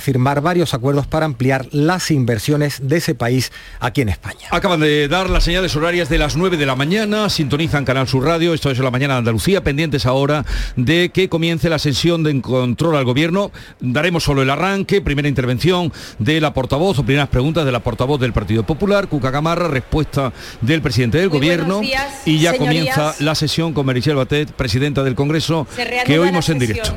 firmar varios acuerdos para ampliar las inversiones de ese país aquí en España. Acaban de dar las señales horarias de las 9 de la mañana, sintonizan Canal Sur Radio, esto es la mañana de Andalucía, pendientes ahora de que comience la sesión de control al gobierno. Daremos solo el arranque, primera intervención de la portavoz o primeras preguntas de la portavoz del Partido Popular, Cuca Gamarra, respuesta del presidente del gobierno y ya comienza la sesión con Merichel Batet, presidenta del Congreso, que oímos en directo.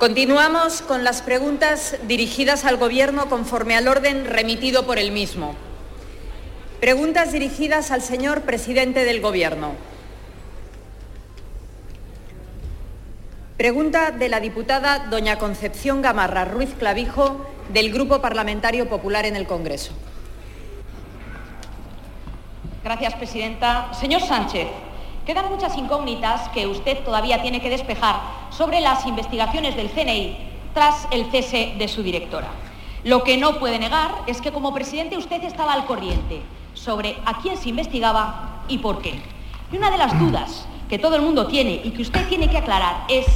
Continuamos con las preguntas dirigidas al Gobierno conforme al orden remitido por el mismo. Preguntas dirigidas al señor presidente del Gobierno. Pregunta de la diputada doña Concepción Gamarra Ruiz Clavijo del Grupo Parlamentario Popular en el Congreso. Gracias, presidenta. Señor Sánchez, Quedan muchas incógnitas que usted todavía tiene que despejar sobre las investigaciones del CNI tras el cese de su directora. Lo que no puede negar es que como presidente usted estaba al corriente sobre a quién se investigaba y por qué. Y una de las dudas que todo el mundo tiene y que usted tiene que aclarar es,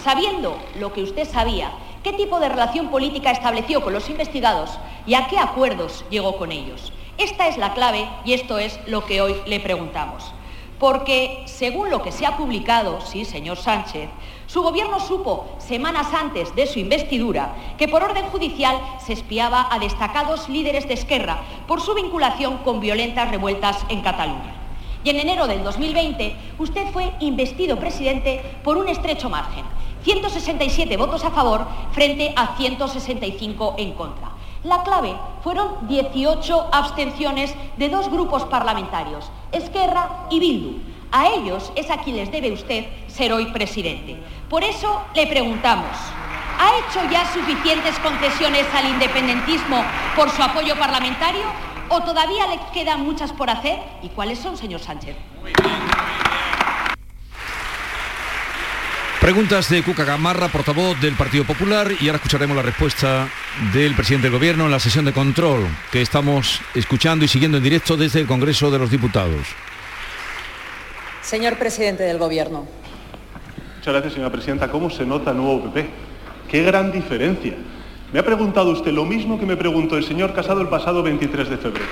sabiendo lo que usted sabía, qué tipo de relación política estableció con los investigados y a qué acuerdos llegó con ellos. Esta es la clave y esto es lo que hoy le preguntamos porque según lo que se ha publicado, sí, señor Sánchez, su gobierno supo semanas antes de su investidura que por orden judicial se espiaba a destacados líderes de Esquerra por su vinculación con violentas revueltas en Cataluña. Y en enero del 2020 usted fue investido presidente por un estrecho margen, 167 votos a favor frente a 165 en contra. La clave fueron 18 abstenciones de dos grupos parlamentarios, Esquerra y Bildu. A ellos es a quien les debe usted ser hoy presidente. Por eso le preguntamos, ¿ha hecho ya suficientes concesiones al independentismo por su apoyo parlamentario o todavía le quedan muchas por hacer? ¿Y cuáles son, señor Sánchez? Preguntas de Cuca Gamarra, portavoz del Partido Popular, y ahora escucharemos la respuesta del presidente del Gobierno en la sesión de control que estamos escuchando y siguiendo en directo desde el Congreso de los Diputados. Señor presidente del Gobierno. Muchas gracias, señora presidenta. ¿Cómo se nota el nuevo PP? ¡Qué gran diferencia! Me ha preguntado usted lo mismo que me preguntó el señor Casado el pasado 23 de febrero.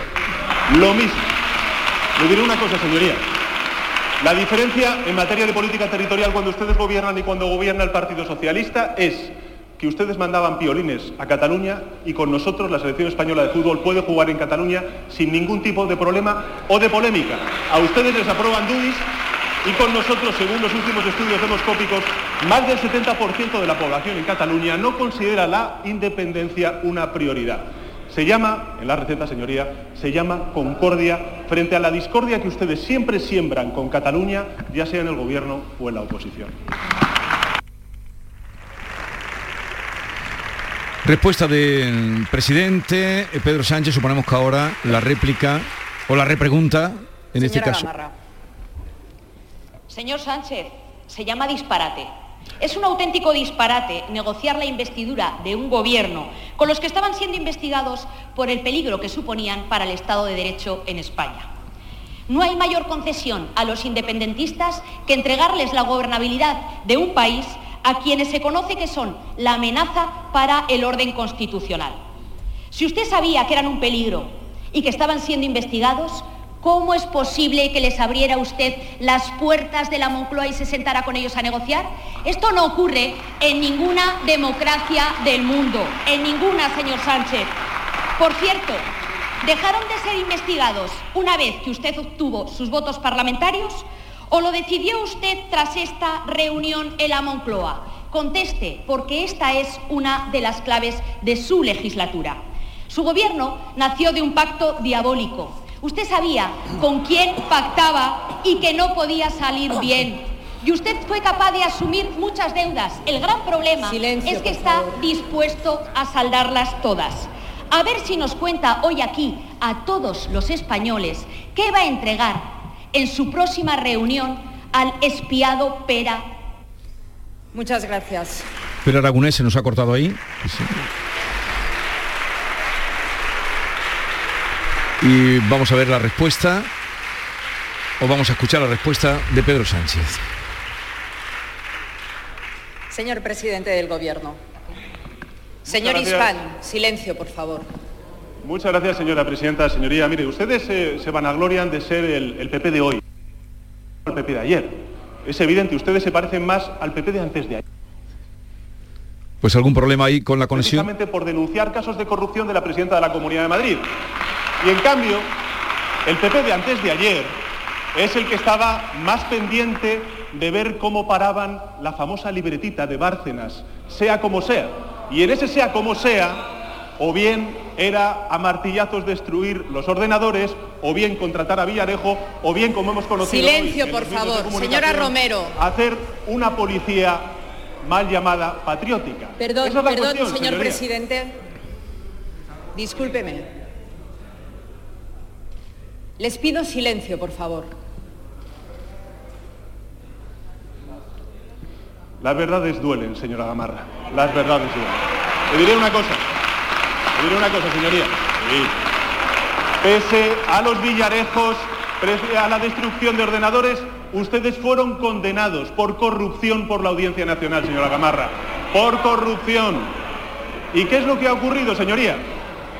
Lo mismo. Le diré una cosa, señoría. La diferencia en materia de política territorial cuando ustedes gobiernan y cuando gobierna el Partido Socialista es que ustedes mandaban piolines a Cataluña y con nosotros la selección española de fútbol puede jugar en Cataluña sin ningún tipo de problema o de polémica. A ustedes les aprueban DUIs y con nosotros, según los últimos estudios demoscópicos, más del 70% de la población en Cataluña no considera la independencia una prioridad. Se llama, en la receta, señoría, se llama concordia frente a la discordia que ustedes siempre siembran con Cataluña, ya sea en el gobierno o en la oposición. Respuesta del presidente eh, Pedro Sánchez, suponemos que ahora la réplica o la repregunta en este caso. Señor Sánchez, se llama disparate. Es un auténtico disparate negociar la investidura de un gobierno con los que estaban siendo investigados por el peligro que suponían para el Estado de Derecho en España. No hay mayor concesión a los independentistas que entregarles la gobernabilidad de un país a quienes se conoce que son la amenaza para el orden constitucional. Si usted sabía que eran un peligro y que estaban siendo investigados, ¿Cómo es posible que les abriera usted las puertas de la Moncloa y se sentara con ellos a negociar? Esto no ocurre en ninguna democracia del mundo, en ninguna, señor Sánchez. Por cierto, ¿dejaron de ser investigados una vez que usted obtuvo sus votos parlamentarios o lo decidió usted tras esta reunión en la Moncloa? Conteste, porque esta es una de las claves de su legislatura. Su gobierno nació de un pacto diabólico Usted sabía con quién pactaba y que no podía salir bien. Y usted fue capaz de asumir muchas deudas. El gran problema es que está dispuesto a saldarlas todas. A ver si nos cuenta hoy aquí a todos los españoles qué va a entregar en su próxima reunión al espiado Pera. Muchas gracias. Pero Aragonés se nos ha cortado ahí. Y vamos a ver la respuesta. o vamos a escuchar la respuesta de Pedro Sánchez? Señor presidente del Gobierno. Señor Ispan, silencio, por favor. Muchas gracias, señora presidenta. Señoría, mire, ustedes se vanaglorian de ser el, PP de hoy, el PP de ayer. Es evidente, ustedes se parecen más al PP de antes de ayer. Pues algún problema ahí con la conexión. Precisamente por denunciar casos de corrupción de la presidenta de la Comunidad de Madrid. Y en cambio, el PP de antes de ayer es el que estaba más pendiente de ver cómo paraban la famosa libretita de Bárcenas, sea como sea. Y en ese sea como sea, o bien era a martillazos destruir los ordenadores, o bien contratar a Villarejo, o bien, como hemos conocido Silencio, por favor. Señora Romero. Hacer una policía mal llamada patriótica. Perdón, perdón, señor presidente. Discúlpeme. Les pido silencio, por favor. Las verdades duelen, señora Gamarra. Las verdades duelen. Le diré una cosa. Le diré una cosa, señoría. Pese a los villarejos, a la destrucción de ordenadores, ustedes fueron condenados por corrupción por la Audiencia Nacional, señora Gamarra. Por corrupción. ¿Y qué es lo que ha ocurrido, señoría?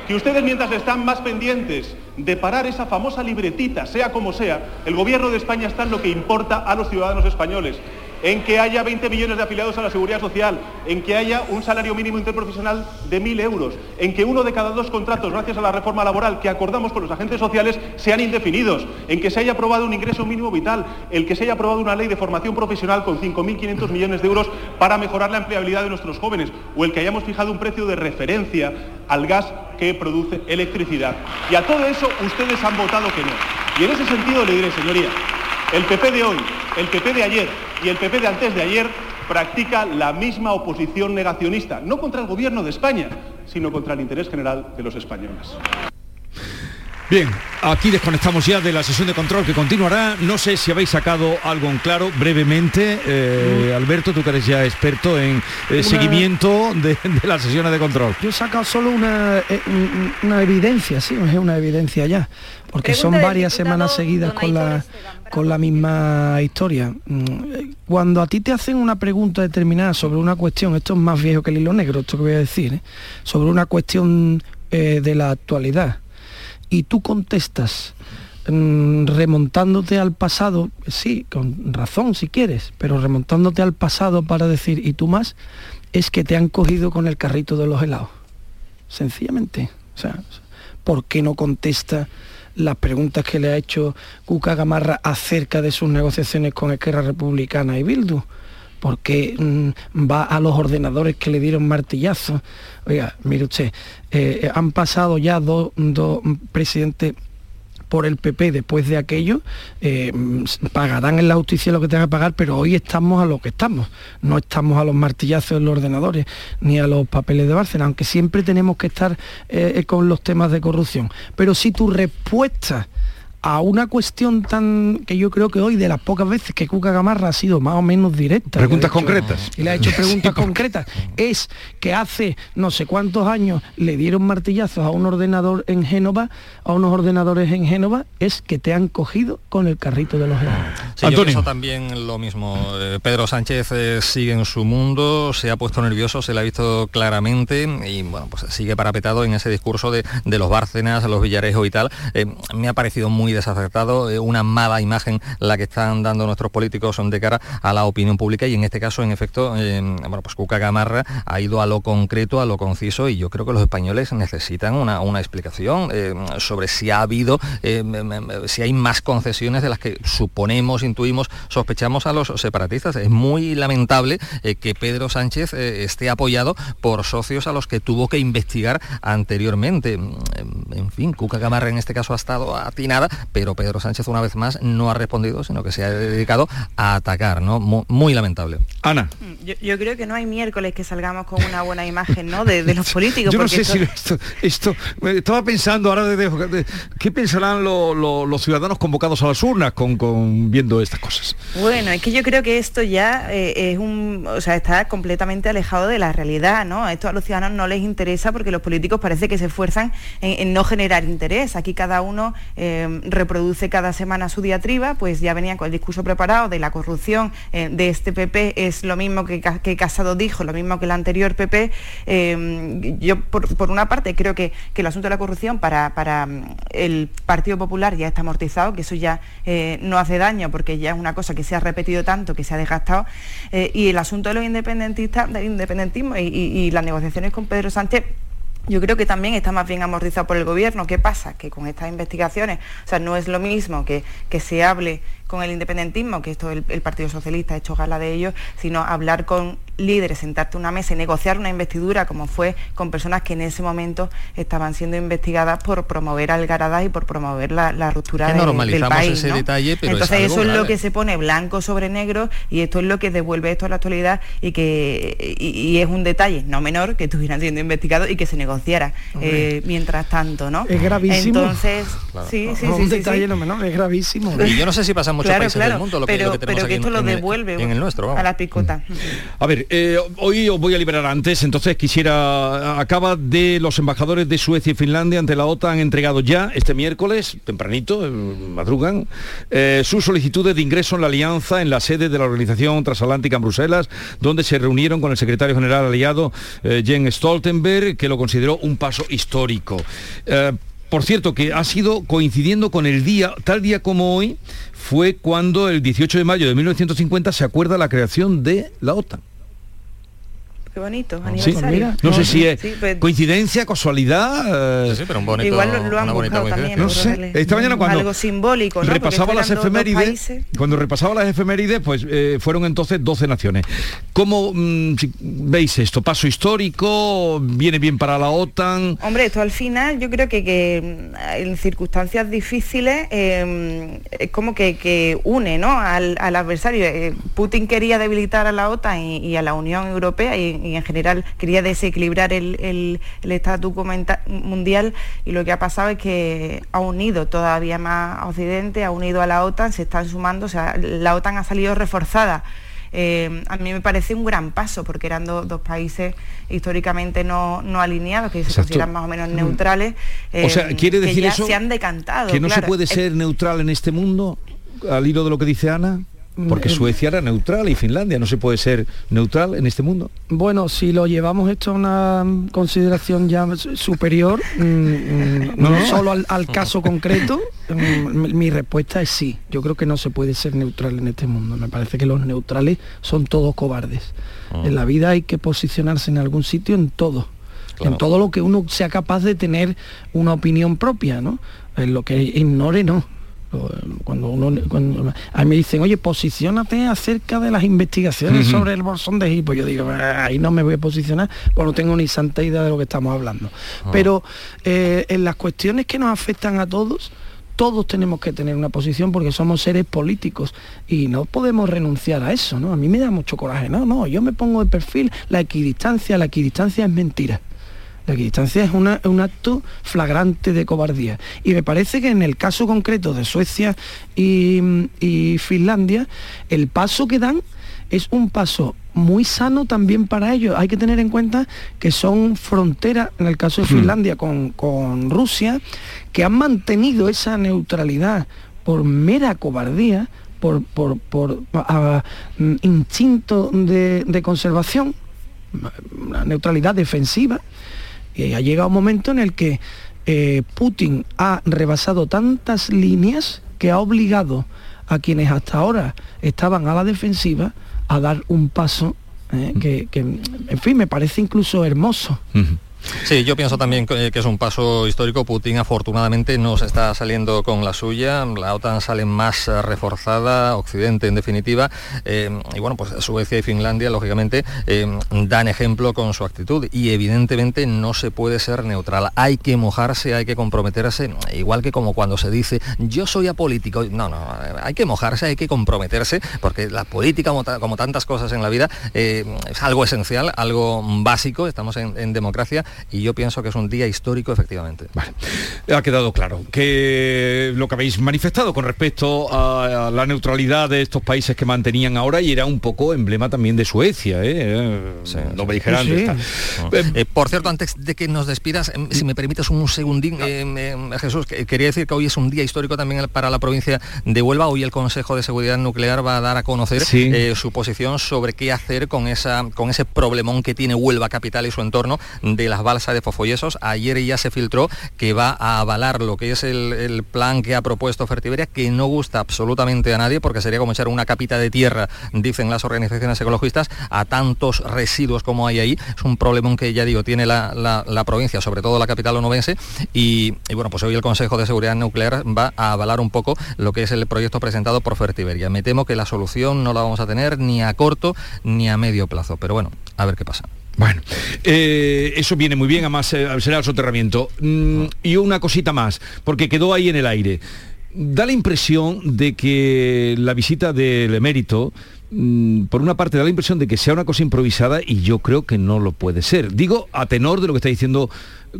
Que ustedes mientras están más pendientes de parar esa famosa libretita, sea como sea, el gobierno de España está en lo que importa a los ciudadanos españoles en que haya 20 millones de afiliados a la seguridad social, en que haya un salario mínimo interprofesional de 1.000 euros, en que uno de cada dos contratos, gracias a la reforma laboral que acordamos con los agentes sociales, sean indefinidos, en que se haya aprobado un ingreso mínimo vital, el que se haya aprobado una ley de formación profesional con 5.500 millones de euros para mejorar la empleabilidad de nuestros jóvenes, o el que hayamos fijado un precio de referencia al gas que produce electricidad. Y a todo eso ustedes han votado que no. Y en ese sentido le diré, señoría, el PP de hoy, el PP de ayer y el PP de antes de ayer practica la misma oposición negacionista, no contra el gobierno de España, sino contra el interés general de los españoles. Bien, aquí desconectamos ya de la sesión de control que continuará. No sé si habéis sacado algo en claro brevemente. Eh, Alberto, tú que eres ya experto en eh, seguimiento de, las sesiones de control. Yo he sacado solo una, eh, una evidencia, sí, es una evidencia ya, porque son varias semanas seguidas con la, con la misma historia. Mm, cuando a ti te hacen una pregunta determinada sobre una cuestión, esto es más viejo que el hilo negro, esto que voy a decir, sobre una cuestión de la actualidad, y tú contestas mm, remontándote al pasado, sí, con razón si quieres, pero remontándote al pasado para decir y tú más, es que te han cogido con el carrito de los helados. Sencillamente. O sea, ¿por qué no contesta las preguntas que le ha hecho Cuca Gamarra acerca de sus negociaciones con Esquerra Republicana y Bildu? porque mm, va a los ordenadores que le dieron martillazo. Oiga, mire usted, eh, han pasado ya dos, presidentes por el PP después de aquello, eh, pagarán en la justicia lo que tengan que pagar, pero hoy estamos a lo que estamos. No estamos a los martillazos en los ordenadores ni a los papeles de Barcelona, aunque siempre tenemos que estar eh, con los temas de corrupción. Pero si tu respuesta a una cuestión tan que yo creo que hoy de las pocas veces que Cuca Gamarra ha sido más o menos directa. Preguntas concretas. Y le ha hecho preguntas concretas. Es que hace no sé cuántos años le dieron martillazos a un ordenador en Génova, a unos ordenadores en Génova, es que te han cogido con el carrito de los sí, Antonio. también lo mismo. Eh, Pedro Sánchez eh, sigue en su mundo, se ha puesto nervioso, se le ha visto claramente y bueno, pues sigue parapetado en ese discurso de, los Bárcenas, los Villarejos y tal. Eh, me ha parecido muy desacertado, eh, una mala imagen la que están dando nuestros políticos de cara a la opinión pública y en este caso, en efecto, eh, bueno, pues Cuca Gamarra ha ido a lo concreto, a lo conciso y yo creo que los españoles necesitan una, explicación eh, sobre si ha habido, si hay más concesiones de las que suponemos, intuimos, sospechamos a los separatistas. Es muy lamentable que Pedro Sánchez esté apoyado por socios a los que tuvo que investigar anteriormente. En fin, Cuca Gamarra en este caso ha estado atinada, pero Pedro Sánchez una vez más no ha respondido, sino que se ha dedicado a atacar, ¿no? Muy, lamentable. Ana. Mm, Yo, creo que no hay miércoles que salgamos con una buena imagen, ¿no? De, los políticos. Yo no sé si esto, estaba pensando ahora de, qué pensarán los ciudadanos convocados a las urnas con, viendo estas cosas. Bueno, es que yo creo que esto ya eh, es un, o sea, está completamente alejado de la realidad, ¿no? Esto a los ciudadanos no les interesa porque los políticos parece que se esfuerzan en, no generar interés. Aquí cada uno eh, reproduce cada semana su diatriba, pues ya venían con el discurso preparado de la corrupción eh, de este PP es lo mismo que, Casado dijo, lo mismo que el anterior PP. Eh, yo, por, una parte, creo que, el asunto de la corrupción para, para, mm, el Partido Popular ya está amortizado, que eso ya no hace daño porque ya es una cosa que se ha repetido tanto, que se ha desgastado. y el asunto de los independentistas, del independentismo y las negociaciones con Pedro Sánchez yo creo que también está más bien amortizado por el gobierno. ¿Qué pasa? Que con estas investigaciones, o sea, no es lo mismo que, que se hable con el independentismo, que esto el, el Partido Socialista ha hecho gala de ello, sino hablar con líderes, sentarte a una mesa y negociar una investidura como fue con personas que en ese momento estaban siendo investigadas por promover algaradas y por promover la, ruptura del país. Ese detalle, pero Entonces eso es lo que se pone blanco sobre negro y esto es lo que devuelve esto a la actualidad y que y, es un detalle no menor que estuvieran siendo investigados y que se negociara eh, mientras tanto, ¿no? Es gravísimo. Entonces, sí, sí, sí, un detalle no menor, es gravísimo. Y yo no sé si pasamos muchos países del mundo, lo que, pero, pero que esto lo devuelve en el, nuestro, a la picota. A ver, eh, hoy os voy a liberar antes, entonces quisiera, acaba de los embajadores de Suecia y Finlandia ante la OTAN entregado ya este miércoles, tempranito, eh, madrugan, eh, sus solicitudes de ingreso en la alianza en la sede de la Organización Transatlántica en Bruselas, donde se reunieron con el secretario general aliado Jens Stoltenberg, que lo consideró un paso histórico. Por cierto, que ha sido coincidiendo con el día, tal día como hoy, fue cuando el 18 de mayo de 1950 se acuerda la creación de la OTAN bonito, aniversario. no sé si es pues, coincidencia, casualidad. Sí, pero un bonito, igual lo, han buscado también. No sé. Esta mañana cuando algo simbólico, repasaba las efemérides, cuando repasaba las efemérides, pues eh, fueron entonces 12 naciones. ¿Cómo mm, veis esto? ¿Paso histórico? ¿Viene bien para la OTAN? Hombre, esto al final yo creo que, que mm, en circunstancias difíciles em, es como que, une ¿no? al, adversario. Eh, Putin quería debilitar a la OTAN y, a la Unión Europea y, y en general quería desequilibrar el, el, estatus mundial y lo que ha pasado es que ha unido todavía más a Occidente, ha unido a la OTAN, se están sumando, o sea, la OTAN ha salido reforzada. Eh, a mí me parece un gran paso porque eran dos países históricamente no, alineados, que se consideran más o menos neutrales. o sea, quiere decir que eso se han decantado. Que no se puede ser neutral en este mundo, al hilo de lo que dice Ana. Porque mm, Suecia era neutral y Finlandia no se puede ser neutral en este mundo. Bueno, si lo llevamos esto a una consideración ya superior, mm, mm, no, solo al, caso concreto, mi respuesta es sí. Yo creo que no se puede ser neutral en este mundo. Me parece que los neutrales son todos cobardes. Ah. En la vida hay que posicionarse en algún sitio en todo. En todo lo que uno sea capaz de tener una opinión propia, ¿no? En lo que ignore, no cuando uno cuando a mí me dicen oye posicionate acerca de las investigaciones sobre el bolsón de Egipto yo digo ah, ahí no me voy a posicionar porque no tengo ni santa idea de lo que estamos hablando ah. pero eh, en las cuestiones que nos afectan a todos todos tenemos que tener una posición porque somos seres políticos y no podemos renunciar a eso, ¿no? A mí me da mucho coraje, no, no, yo me pongo de perfil la equidistancia, la equidistancia es mentira. La equidistancia es un acto flagrante de cobardía. Y me parece que en el caso concreto de Suecia y, Finlandia, el paso que dan es un paso muy sano también para ellos. Hay que tener en cuenta que son fronteras, en el caso de hmm. Finlandia, con, Rusia, que han mantenido esa neutralidad por mera cobardía, por, instinto de, de conservación, una neutralidad defensiva, y ha llegado un momento en el que eh, Putin ha rebasado tantas líneas que ha obligado a quienes hasta ahora estaban a la defensiva a dar un paso eh, que, en fin, me parece incluso hermoso. Sí, yo pienso también que es un paso histórico. Putin afortunadamente no se está saliendo con la suya. La OTAN sale más eh, reforzada, Occidente en definitiva. Eh, y bueno, pues Suecia y Finlandia, lógicamente, eh, dan ejemplo con su actitud. Y evidentemente no se puede ser neutral. Hay que mojarse, hay que comprometerse, igual que como cuando se dice yo soy apolítico. No, no, hay que mojarse, hay que comprometerse, porque la política, como, tantas cosas en la vida, es algo esencial, algo básico. Estamos en democracia y yo pienso que es un día histórico efectivamente. Vale. Ha quedado claro que lo que habéis manifestado con respecto a, la neutralidad de estos países que mantenían ahora y era un poco emblema también de Suecia, ¿eh? no me dijeran. Eh, por cierto, antes de que nos despidas, em, si me permites un segundín, eh, Jesús, quería decir que hoy es un día histórico también para la provincia de Huelva. Hoy el Consejo de Seguridad Nuclear va a dar a conocer su posición sobre qué hacer con, esa, con ese problemón que tiene Huelva capital y su entorno de las balsa de Fofollesos. Ayer ya se filtró que va a avalar lo que es el, plan que ha propuesto Fertiberia, que no gusta absolutamente a nadie, porque sería como echar una capita de tierra, dicen las organizaciones ecologistas, a tantos residuos como hay ahí. Es un problemón que ya digo, tiene la, provincia, sobre todo la capital onubense, y, y, bueno, pues hoy el Consejo de Seguridad Nuclear va a avalar un poco lo que es el proyecto presentado por Fertiberia. Me temo que la solución no la vamos a tener ni a corto ni a medio plazo, pero bueno, a ver qué pasa. Bueno, eh, eso viene muy bien, además eh, será el soterramiento. Mm, y una cosita más, porque quedó ahí en el aire. Da la impresión de que la visita del emérito por una parte da la impresión de que sea una cosa improvisada y yo creo que no lo puede ser. Digo, a tenor de lo que está diciendo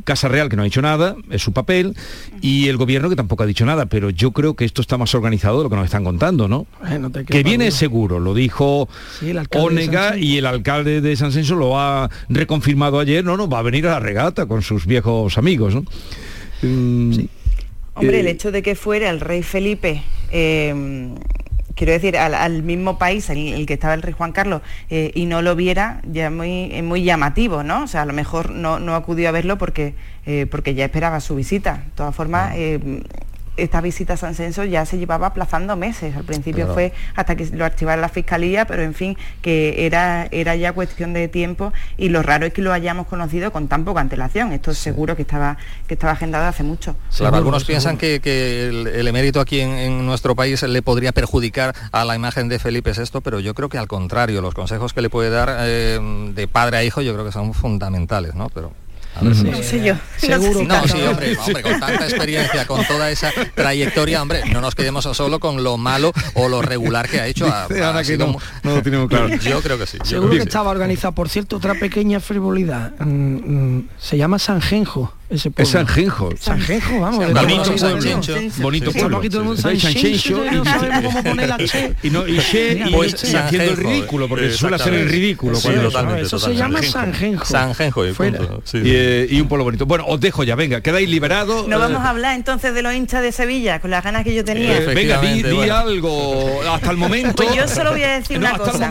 Casa Real, que no ha dicho nada, es su papel, y el gobierno que tampoco ha dicho nada, pero yo creo que esto está más organizado de lo que nos están contando, ¿no? que viene seguro, lo dijo Onega y el alcalde de San Censo lo ha reconfirmado ayer, no, no, va a venir a la regata con sus viejos amigos, ¿no? Mm, Hombre, el eh, hecho de que fuera el rey Felipe eh, quiero decir, al, mismo país, el, el, que estaba el rey Juan Carlos, eh, y no lo viera, ya es muy, muy llamativo, ¿no? O sea, a lo mejor no, no acudió a verlo porque, eh, porque ya esperaba su visita. De todas formas, eh, esta visita a San Censo ya se llevaba aplazando meses. Al principio fue hasta que lo activara la Fiscalía, pero en fin, que era, era ya cuestión de tiempo y lo raro es que lo hayamos conocido con tan poca antelación. Esto es seguro que estaba, que estaba agendado hace mucho. algunos piensan que, el, emérito aquí en, nuestro país le podría perjudicar a la imagen de Felipe VI, pero yo creo que al contrario, los consejos que le puede dar eh, de padre a hijo yo creo que son fundamentales, ¿no? Pero no sé yo. Seguro. No, sí, hombre, hombre, con tanta experiencia, con toda esa trayectoria, hombre, no nos quedemos solo con lo malo o lo regular que ha hecho. A, no, lo tenemos claro. Yo creo que sí. Seguro que, estaba organizado. Por cierto, otra pequeña frivolidad. Mm, mm, se llama Sanjenjo ese Es Sanjenjo. Sanjenjo, vamos. Bonito pueblo. Bonito pueblo. Y no, y Che, y pues haciendo el ridículo, porque suele hacer el ridículo. Eso se llama Sanjenjo. Sanjenjo, y eh, Y un pueblo bonito. Bueno, os dejo ya, venga, quedáis liberados. No vamos a hablar entonces de los hinchas de Sevilla, con las ganas que yo tenía. Venga, di algo. Hasta el momento... Pues yo solo voy a decir una cosa.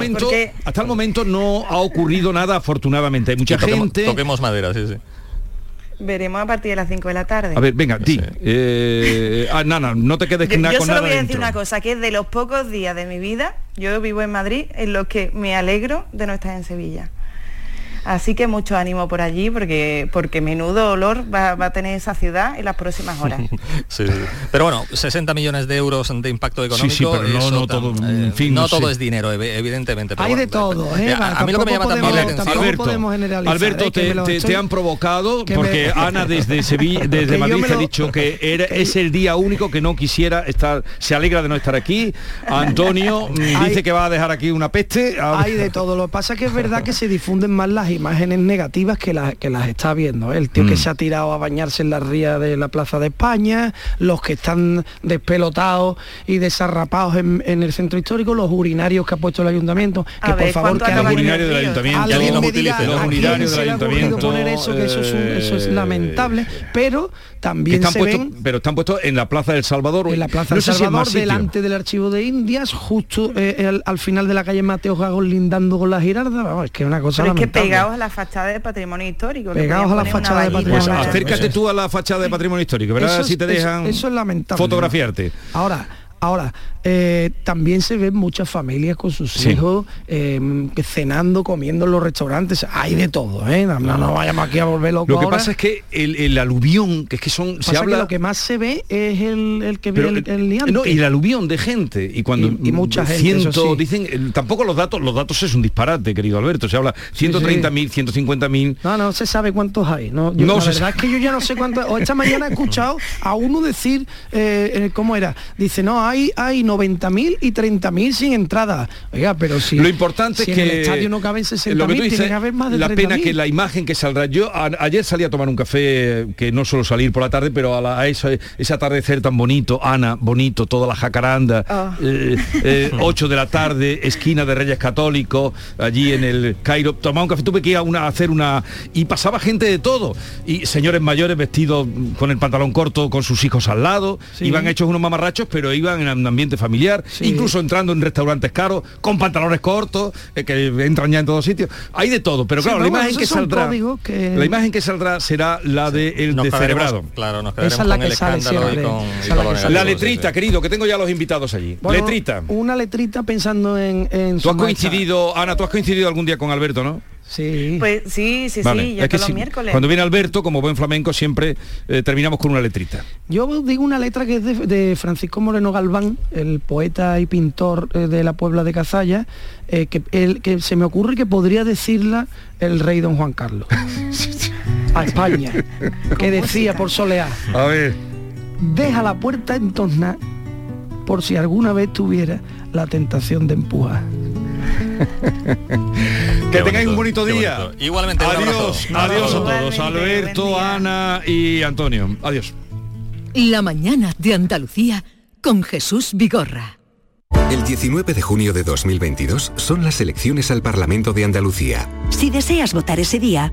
Hasta el momento no ha ocurrido nada, afortunadamente. Hay mucha gente... Toquemos madera, sí, sí. Veremos a partir de las 5 de la tarde. A ver, venga, di. Eh, ah, Nana, no te quedes yo, nada Yo solo voy a decir una cosa, que es de los pocos días de mi vida, yo vivo en Madrid, en los que me alegro de no estar en Sevilla. Así que mucho ánimo por allí porque, porque menudo olor va, a tener esa ciudad en las próximas horas. Pero bueno, 60 millones de euros de impacto económico. no, no, todo, en fin, no todo es dinero, evidentemente. Hay de todo. ¿eh? A, mí lo que me llama también la atención. Alberto, Alberto ¿eh? te, han provocado porque Ana desde Sevilla, desde Madrid ha dicho que era, es el día único que no quisiera estar, se alegra de no estar aquí. Antonio mm, dice que va a dejar aquí una peste. Hay de todo. Lo que pasa es que es verdad que se difunden más las imágenes negativas que, las que las está viendo. ¿eh? El tío que mm. se ha tirado a bañarse en la ría de la Plaza de España, los que están despelotados y desarrapados en, el centro histórico, los urinarios que ha puesto el ayuntamiento. Que por favor que los urinarios del ayuntamiento, los urinarios del ayuntamiento. poner eso, que eso es, eh, lamentable, pero también están se puestos, ven, pero están puestos en la Plaza del Salvador. En la Plaza del Salvador, delante del Archivo de Indias, justo eh, al, final de la calle Mateo Gagos lindando con la girarda. es que una cosa pero es que pegados a la fachada de patrimonio histórico. Pegados a la fachada de patrimonio pues acércate tú a la fachada de patrimonio histórico, ¿verdad? si te dejan eso es lamentable. fotografiarte. Ahora, Ahora, eh, también se ven muchas familias con sus hijos eh, cenando, comiendo en los restaurantes. Hay de todo, ¿eh? No, no vayamos aquí a volver locos Lo que pasa es que el, aluvión, que es que son... se habla... lo que más se ve es el, que ve el, liante. No, y el aluvión de gente. Y cuando... Y, mucha gente, Dicen, tampoco los datos, los datos es un disparate, querido Alberto. Se habla 130.000, 150.000... No, no se sabe cuántos hay. No, la verdad es que yo ya no sé cuántos... esta mañana he escuchado a uno decir, ¿cómo era? Dice, no, hay, hay 90.000 y 30.000 sin entrada. Oiga, pero si, lo importante es que en el estadio no caben 60.000, tiene que haber más de La pena que la imagen que saldrá. Yo ayer salí a tomar un café, que no suelo salir por la tarde, pero a, la, ese, atardecer tan bonito, Ana, bonito, toda la jacaranda, 8 ah. eh, eh, de la tarde, esquina de Reyes Católicos, allí en el Cairo, tomaba un café, tuve que ir a, una, hacer una... Y pasaba gente de todo, y señores mayores vestidos con el pantalón corto, con sus hijos al lado, iban hechos unos mamarrachos, pero iban en un ambiente familiar, incluso entrando en restaurantes caros, con pantalones cortos, eh, que entran ya en todos sitios. Hay de todo, pero claro, la imagen que saldrá, la imagen que saldrá será la de el descerebrado. Claro, nos quedaremos con el escándalo y con, la, letrita, querido, que tengo ya los invitados allí. letrita. Una letrita pensando en, en Tú has coincidido, Ana, tú has coincidido algún día con Alberto, ¿no? Sí. Pues sí, sí, sí, ya que los miércoles. Cuando viene Alberto, como buen flamenco, siempre eh, terminamos con una letrita. Yo digo una letra que es de, Francisco Moreno Galván, el poeta y pintor eh, de la Puebla de Cazalla, eh, que, el, que se me ocurre que podría decirla el rey don Juan Carlos. a España. que decía por solear. A ver. Deja la puerta en torna por si alguna vez tuviera la tentación de empujar. que tengáis un bonito día. Igualmente. Adiós, adiós a todos. Alberto, Ana y Antonio. Adiós. La mañana de Andalucía con Jesús Vigorra. El 19 de junio de 2022 son las elecciones al Parlamento de Andalucía. Si deseas votar ese día,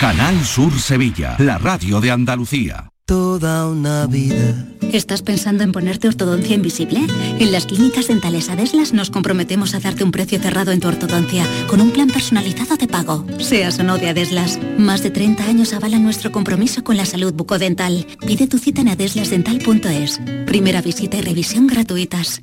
Canal Sur Sevilla, la radio de Andalucía. Toda una vida ¿Estás pensando en ponerte ortodoncia invisible? En las clínicas dentales Adeslas nos comprometemos a darte un precio cerrado en tu ortodoncia, con un plan personalizado de pago, seas o no de Adeslas. Más de 30 años avalan nuestro compromiso con la salud bucodental. Pide tu cita en adeslasdental.es. Primera visita y revisión gratuitas.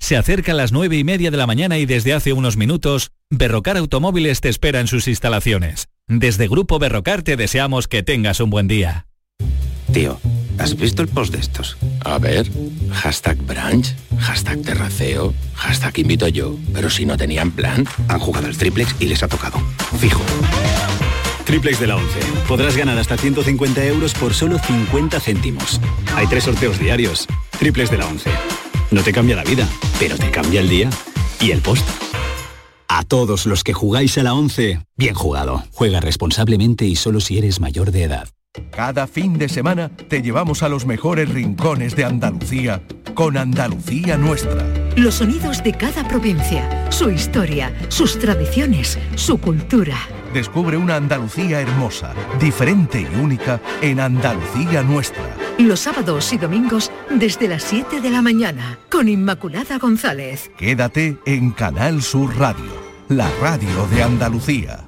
Se acerca a las nueve y media de la mañana y desde hace unos minutos, Berrocar Automóviles te espera en sus instalaciones. Desde Grupo Berrocar te deseamos que tengas un buen día. Tío, ¿has visto el post de estos? A ver, hashtag brunch, hashtag terraceo, hashtag invito yo, pero si no tenían plan, han jugado el triplex y les ha tocado. Fijo. Triplex de la 11. Podrás ganar hasta 150 euros por solo 50 céntimos. Hay tres sorteos diarios. Triplex de la 11. No te cambia la vida, pero te cambia el día y el post. A todos los que jugáis a la 11, bien jugado. Juega responsablemente y solo si eres mayor de edad. Cada fin de semana te llevamos a los mejores rincones de Andalucía con Andalucía Nuestra. Los sonidos de cada provincia, su historia, sus tradiciones, su cultura. Descubre una Andalucía hermosa, diferente y única en Andalucía Nuestra. Los sábados y domingos desde las 7 de la mañana con Inmaculada González. Quédate en Canal Sur Radio, la radio de Andalucía.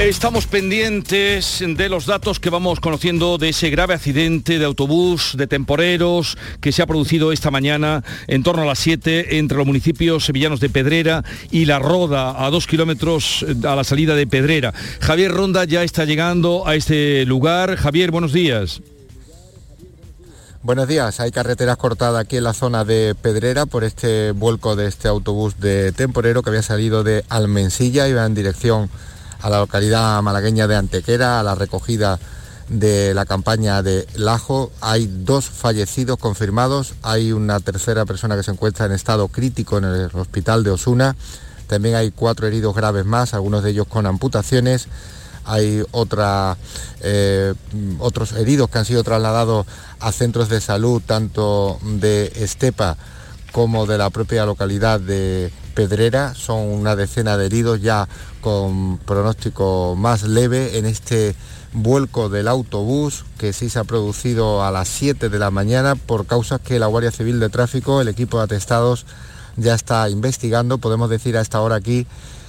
Estamos pendientes de los datos que vamos conociendo de ese grave accidente de autobús de temporeros que se ha producido esta mañana en torno a las 7 entre los municipios sevillanos de Pedrera y La Roda, a dos kilómetros a la salida de Pedrera. Javier Ronda ya está llegando a este lugar. Javier, buenos días. Buenos días, hay carreteras cortadas aquí en la zona de Pedrera por este vuelco de este autobús de temporero que había salido de Almensilla y va en dirección a la localidad malagueña de Antequera, a la recogida de la campaña de Lajo. Hay dos fallecidos confirmados, hay una tercera persona que se encuentra en estado crítico en el hospital de Osuna. También hay cuatro heridos graves más, algunos de ellos con amputaciones. Hay eh, otros heridos que han sido trasladados a centros de salud, tanto de Estepa como de la propia localidad de Pedrera. Son una decena de heridos ya con pronóstico más leve en este vuelco del autobús que sí se ha producido a las 7 de la mañana por causas que la Guardia Civil de Tráfico, el equipo de atestados, ya está investigando. Podemos decir a esta hora aquí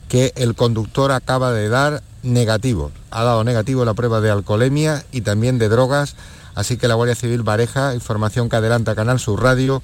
que el conductor acaba de dar negativo. Ha dado negativo la prueba de alcoholemia y también de drogas. Así que la Guardia Civil Bareja, información que adelanta Canal Sur Radio,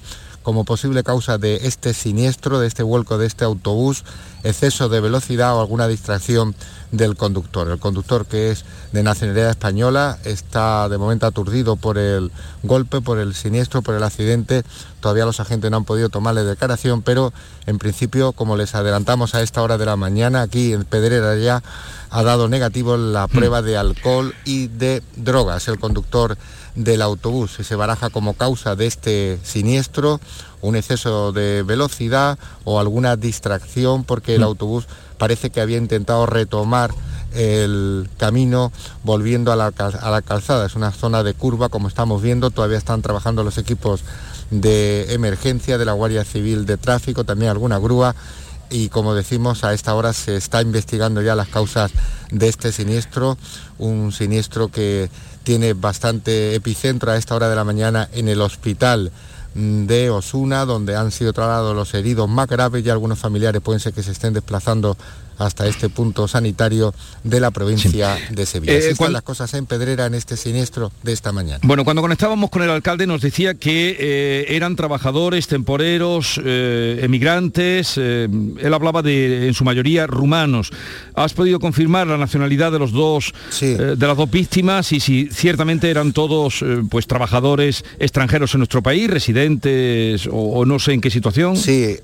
como posible causa de este siniestro, de este vuelco de este autobús, exceso de velocidad o alguna distracción del conductor. El conductor que es de nacionalidad española está de momento aturdido por el golpe, por el siniestro, por el accidente. Todavía los agentes no han podido tomarle declaración, pero en principio, como les adelantamos a esta hora de la mañana, aquí en Pedrera ya ha dado negativo la mm. prueba de alcohol y de drogas. El conductor del autobús se baraja como causa de este siniestro un exceso de velocidad o alguna distracción porque el mm. autobús parece que había intentado retomar el camino volviendo a la, calzada. Es una zona de curva, como estamos viendo, todavía están trabajando los equipos de emergencia de la Guardia Civil de Tráfico, también alguna grúa y como decimos a esta hora se está investigando ya las causas de este siniestro, un siniestro que tiene bastante epicentro a esta hora de la mañana en el hospital de Osuna, donde han sido trasladados los heridos más graves y algunos familiares pueden ser que se estén desplazando hasta este punto sanitario de la provincia de Sevilla. Eh, están las cosas en Pedrera en este siniestro de esta mañana. Bueno, cuando conectábamos con el alcalde nos decía que eh, eran trabajadores, temporeros, eh, emigrantes, él hablaba de, en su mayoría, rumanos. ¿Has podido confirmar la nacionalidad de los dos, de las dos víctimas y si ciertamente eran todos pues trabajadores extranjeros en nuestro país, residentes o, o no sé en qué situación? Sí,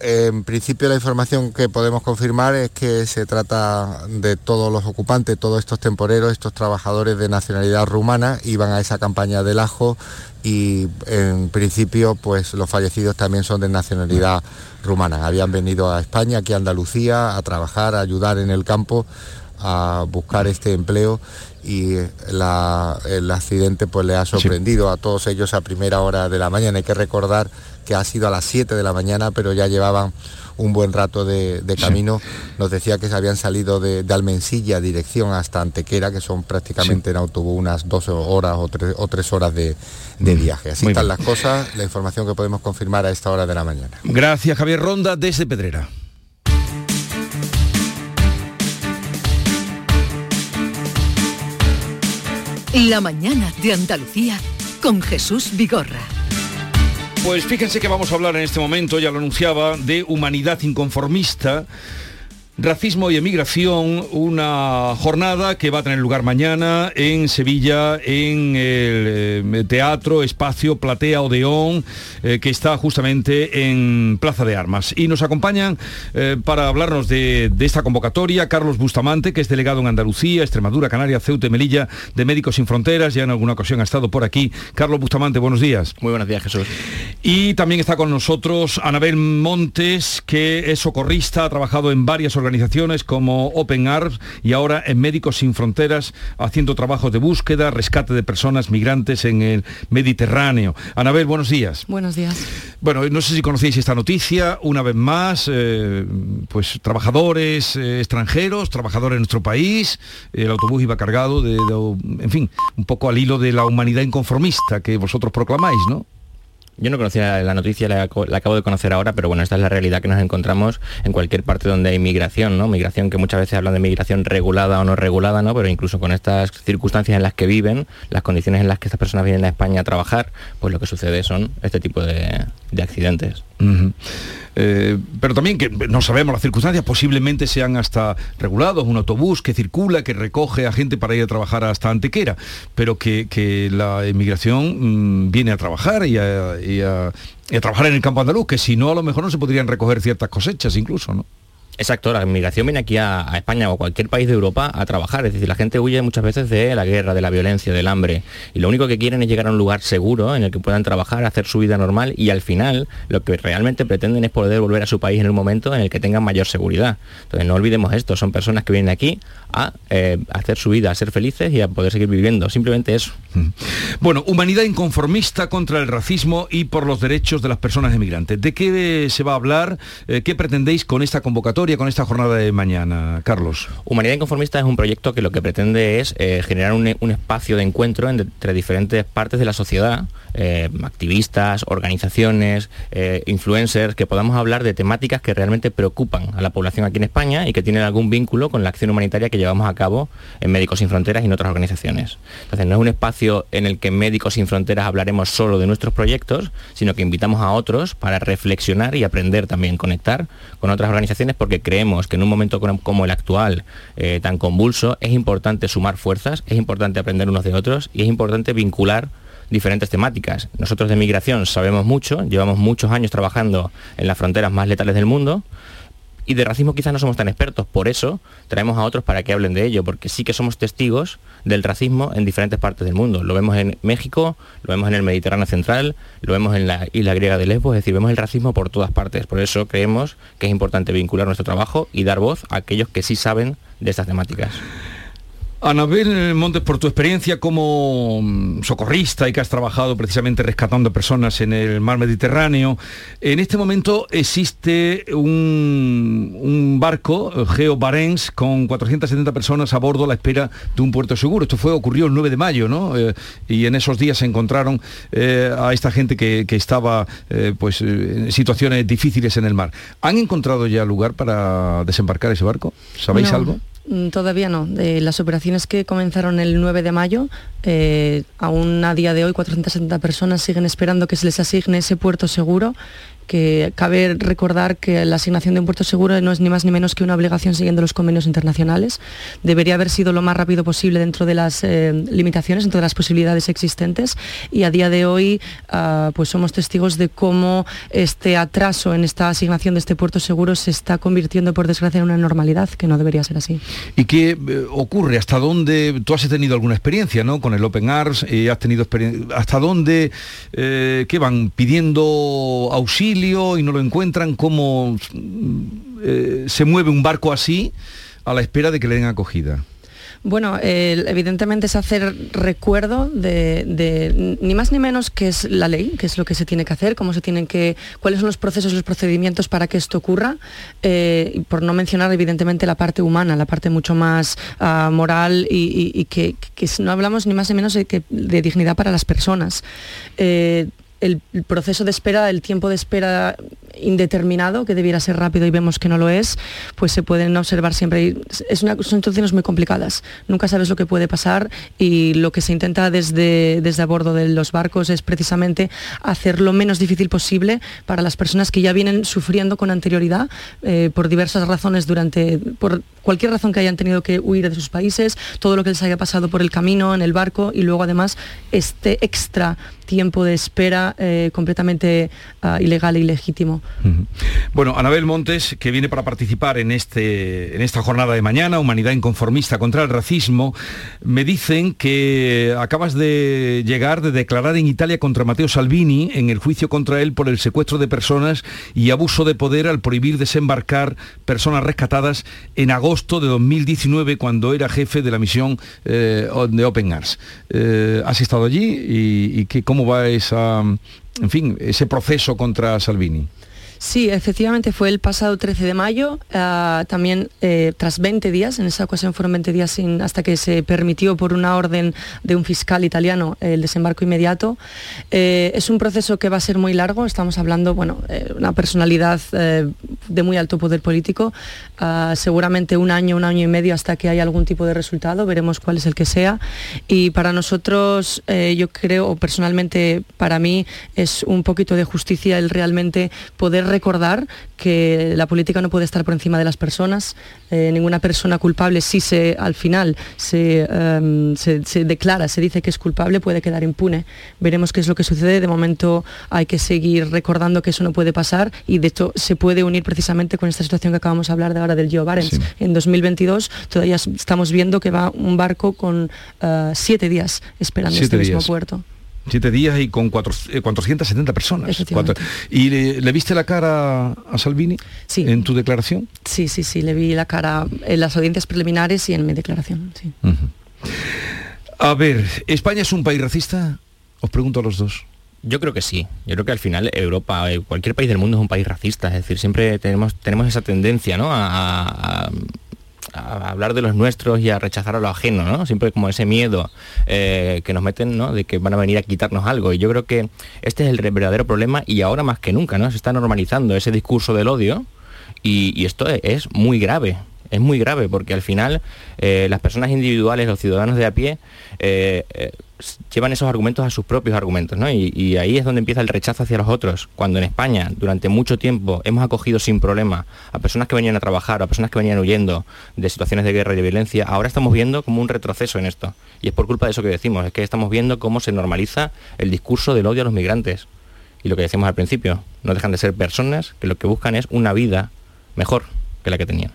en principio la información que podemos confirmar es que se trata de todos los ocupantes, todos estos temporeros, estos trabajadores de nacionalidad rumana, iban a esa campaña del ajo y en principio pues los fallecidos también son de nacionalidad rumana. Habían venido a España, aquí a Andalucía, a trabajar, a ayudar en el campo, a buscar este empleo y el accidente pues le ha sorprendido a todos ellos a primera hora de la mañana. Hay que recordar que ha sido a las 7 de la mañana, pero ya llevaban un buen rato de, camino. Nos decía que se habían salido de, Almensilla, dirección hasta Antequera, que son prácticamente en autobús unas dos horas o tres, horas de, mm. viaje. Así están las cosas, la información que podemos confirmar a esta hora de la mañana. Gracias, Javier Ronda, desde Pedrera. La mañana de Andalucía con Jesús Vigorra. Pues fíjense que vamos a hablar en este momento, ya lo anunciaba, de humanidad inconformista Racismo y emigración, una jornada que va a tener lugar mañana en Sevilla, en el eh, Teatro Espacio Platea Odeón, eh, que está justamente en Plaza de Armas. Y nos acompañan eh, para hablarnos de, esta convocatoria Carlos Bustamante, que es delegado en Andalucía, Extremadura, Canarias, Ceuta y Melilla de Médicos Sin Fronteras, ya en alguna ocasión ha estado por aquí. Carlos Bustamante, buenos días. Muy buenos días, Jesús. Y también está con nosotros Anabel Montes, que es socorrista, ha trabajado en varias organizaciones organizaciones como Open Arms y ahora en Médicos Sin Fronteras haciendo trabajos de búsqueda, rescate de personas migrantes en el Mediterráneo. Anabel, buenos días. Buenos días. Bueno, no sé si conocéis esta noticia, una vez más, eh, pues trabajadores eh, extranjeros, trabajadores en nuestro país, el autobús iba cargado de, en fin, un poco al hilo de la humanidad inconformista que vosotros proclamáis, ¿no? Yo no conocía la noticia, la, acabo de conocer ahora, pero bueno, esta es la realidad que nos encontramos en cualquier parte donde hay migración, ¿no? Migración que muchas veces hablan de migración regulada o no regulada, ¿no? Pero incluso con estas circunstancias en las que viven, las condiciones en las que estas personas vienen a España a trabajar, pues lo que sucede son este tipo de, accidentes. Eh, pero también que no sabemos las circunstancias, posiblemente sean hasta regulados, un autobús que circula, que recoge a gente para ir a trabajar hasta Antequera, pero que, la inmigración mm, viene a trabajar y a, trabajar en el campo andaluz, que si no a lo mejor no se podrían recoger ciertas cosechas incluso, ¿no? Exacto, la inmigración viene aquí a, España o a cualquier país de Europa a trabajar, es decir, la gente huye muchas veces de la guerra, de la violencia, del hambre, y lo único que quieren es llegar a un lugar seguro en el que puedan trabajar, hacer su vida normal y al final lo que realmente pretenden es poder volver a su país en un momento en el que tengan mayor seguridad. Entonces no olvidemos esto, son personas que vienen aquí a eh, hacer su vida, a ser felices y a poder seguir viviendo, simplemente eso. Mm. Bueno, humanidad inconformista contra el racismo y por los derechos de las personas emigrantes. ¿De qué se va a hablar? Eh, ¿Qué pretendéis con esta convocatoria? Con esta jornada de mañana, Carlos? Humanidad Inconformista es un proyecto que lo que pretende es eh, generar un, espacio de encuentro entre diferentes partes de la sociedad, eh, activistas, organizaciones, eh, influencers, que podamos hablar de temáticas que realmente preocupan a la población aquí en España y que tienen algún vínculo con la acción humanitaria que llevamos a cabo en Médicos Sin Fronteras y en otras organizaciones. Entonces no es un espacio en el que Médicos Sin Fronteras hablaremos solo de nuestros proyectos, sino que invitamos a otros para reflexionar y aprender también, conectar con otras organizaciones porque creemos que en un momento como el actual, eh, tan convulso, es importante sumar fuerzas, es importante aprender unos de otros y es importante vincular diferentes temáticas. Nosotros de migración sabemos mucho, llevamos muchos años trabajando en las fronteras más letales del mundo, y de racismo quizás no somos tan expertos, por eso traemos a otros para que hablen de ello, porque sí que somos testigos del racismo en diferentes partes del mundo. Lo vemos en México, lo vemos en el Mediterráneo Central, lo vemos en la isla griega de Lesbos, es decir, vemos el racismo por todas partes. Por eso creemos que es importante vincular nuestro trabajo y dar voz a aquellos que sí saben de estas temáticas. Anabel Montes, por tu experiencia como mm, socorrista y que has trabajado precisamente rescatando personas en el mar Mediterráneo, en este momento existe un, barco, Geo Barents, con 470 personas a bordo a la espera de un puerto seguro. Esto fue ocurrió el 9 de mayo, ¿no? Eh, y en esos días se encontraron eh, a esta gente que, estaba eh, pues, en situaciones difíciles en el mar. ¿Han encontrado ya lugar para desembarcar ese barco? ¿Sabéis algo? Mm, todavía no. Las operaciones que comenzaron el 9 de mayo, eh, aún a día de hoy 470 personas siguen esperando que se les asigne ese puerto seguro que cabe recordar que la asignación de un puerto seguro no es ni más ni menos que una obligación siguiendo los convenios internacionales. Debería haber sido lo más rápido posible dentro de las eh, limitaciones, dentro de las posibilidades existentes y a día de hoy ah, pues somos testigos de cómo este atraso en esta asignación de este puerto seguro se está convirtiendo por desgracia en una normalidad que no debería ser así. ¿Y qué eh, ocurre? ¿Hasta dónde tú has tenido alguna experiencia ¿no? con el Open Arms? y ¿Has tenido ¿Hasta dónde eh, qué van pidiendo auxilio? Y no lo encuentran, cómo eh, se mueve un barco así a la espera de que le den acogida. Bueno, evidentemente es hacer recuerdo de, ni más ni menos que es la ley, que es lo que se tiene que hacer, cómo se tienen que, cuáles son los procesos, los procedimientos para que esto ocurra, eh, por no mencionar evidentemente la parte humana, la parte mucho más ah, moral y, que, no hablamos ni más ni menos de, que, de dignidad para las personas. Eh, el, proceso de espera, el tiempo de espera indeterminado, que debiera ser rápido y vemos que no lo es, pues se pueden observar siempre. Es una, son situaciones muy complicadas. Nunca sabes lo que puede pasar y lo que se intenta desde, desde a bordo de los barcos es precisamente hacer lo menos difícil posible para las personas que ya vienen sufriendo con anterioridad eh, por diversas razones durante, por cualquier razón que hayan tenido que huir de sus países, todo lo que les haya pasado por el camino, en el barco y luego además este extra tiempo de espera eh, completamente uh, ilegal e ilegítimo. Bueno, Anabel Montes, que viene para participar en, este, en esta jornada de mañana, Humanidad Inconformista contra el Racismo, me dicen que acabas de llegar de declarar en Italia contra Matteo Salvini en el juicio contra él por el secuestro de personas y abuso de poder al prohibir desembarcar personas rescatadas en agosto de 2019 cuando era jefe de la misión eh, de Open Arms. Eh, ¿Has estado allí y, y que, cómo va esa, en fin, ese proceso contra Salvini? Sí, efectivamente fue el pasado 13 de mayo, uh, también eh, tras 20 días, en esa ocasión fueron 20 días sin, hasta que se permitió por una orden de un fiscal italiano el desembarco inmediato. Eh, es un proceso que va a ser muy largo, estamos hablando, bueno, eh, una personalidad de muy alto poder político, uh, seguramente un año, un año y medio hasta que haya algún tipo de resultado, veremos cuál es el que sea. Y para nosotros, yo creo, personalmente para mí, es un poquito de justicia el realmente poder recordar que la política no puede estar por encima de las personas. Eh, ninguna persona culpable, si se, al final se, um, se, se, declara, se dice que es culpable, puede quedar impune. Veremos qué es lo que sucede. De momento hay que seguir recordando que eso no puede pasar y de hecho se puede unir precisamente con esta situación que acabamos de hablar de ahora del Joe Barents. Sí. En 2022 todavía estamos viendo que va un barco con uh, siete días esperando siete este días. mismo puerto siete días y con cuatro, eh, 470 personas. Cuatro, ¿Y le, le, viste la cara a Salvini sí. en tu declaración? Sí, sí, sí, le vi la cara en las audiencias preliminares y en mi declaración. Sí. Uh -huh. A ver, ¿España es un país racista? Os pregunto a los dos. Yo creo que sí. Yo creo que al final Europa, eh, cualquier país del mundo es un país racista. Es decir, siempre tenemos, tenemos esa tendencia ¿no? a, a a hablar de los nuestros y a rechazar a lo ajeno, ¿no? Siempre como ese miedo eh, que nos meten, ¿no? De que van a venir a quitarnos algo. Y yo creo que este es el verdadero problema y ahora más que nunca, ¿no? Se está normalizando ese discurso del odio y, esto es, muy grave es muy grave porque al final eh, las personas individuales, los ciudadanos de a pie, eh, llevan esos argumentos a sus propios argumentos, ¿no? Y, y, ahí es donde empieza el rechazo hacia los otros. Cuando en España, durante mucho tiempo, hemos acogido sin problema a personas que venían a trabajar, a personas que venían huyendo de situaciones de guerra y de violencia, ahora estamos viendo como un retroceso en esto. Y es por culpa de eso que decimos, es que estamos viendo cómo se normaliza el discurso del odio a los migrantes. Y lo que decíamos al principio, no dejan de ser personas que lo que buscan es una vida mejor que la que tenían.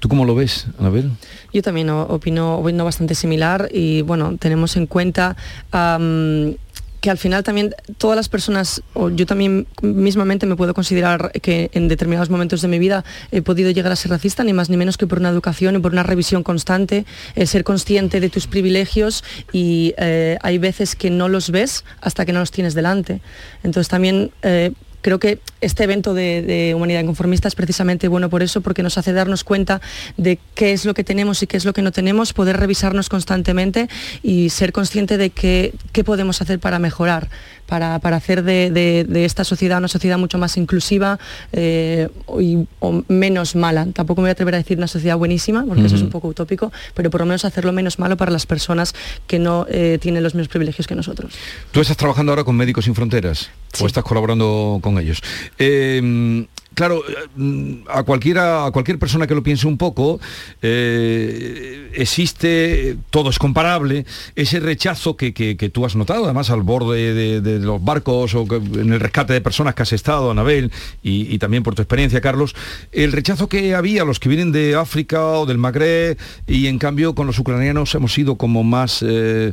¿Tú cómo lo ves, Anabel? Yo también opino, opino bastante similar y bueno, tenemos en cuenta que al final también todas las personas, o yo también mismamente me puedo considerar que en determinados momentos de mi vida he podido llegar a ser racista, ni más ni menos que por una educación y por una revisión constante, el ser consciente de tus privilegios y eh, hay veces que no los ves hasta que no los tienes delante. Entonces también... Eh, creo que este evento de, Humanidad Inconformista es precisamente bueno por eso, porque nos hace darnos cuenta de qué es lo que tenemos y qué es lo que no tenemos, poder revisarnos constantemente y ser consciente de qué podemos hacer para mejorar, para, para hacer de, de, de, esta sociedad una sociedad mucho más inclusiva eh, y, o menos mala. Tampoco me voy a atrever a decir una sociedad buenísima, porque uh -huh. eso es un poco utópico, pero por lo menos hacerlo menos malo para las personas que no eh, tienen los mismos privilegios que nosotros. ¿Tú estás trabajando ahora con Médicos Sin Fronteras? Sí. ¿O estás colaborando con ellos? Eh, claro, a cualquiera, a cualquier persona que lo piense un poco, eh, existe, todo es comparable, ese rechazo que, que, tú has notado, además al borde de, los barcos o en el rescate de personas que has estado, Anabel, y, y, también por tu experiencia, Carlos, el rechazo que había los que vienen de África o del Magreb, y en cambio con los ucranianos hemos sido como más, eh,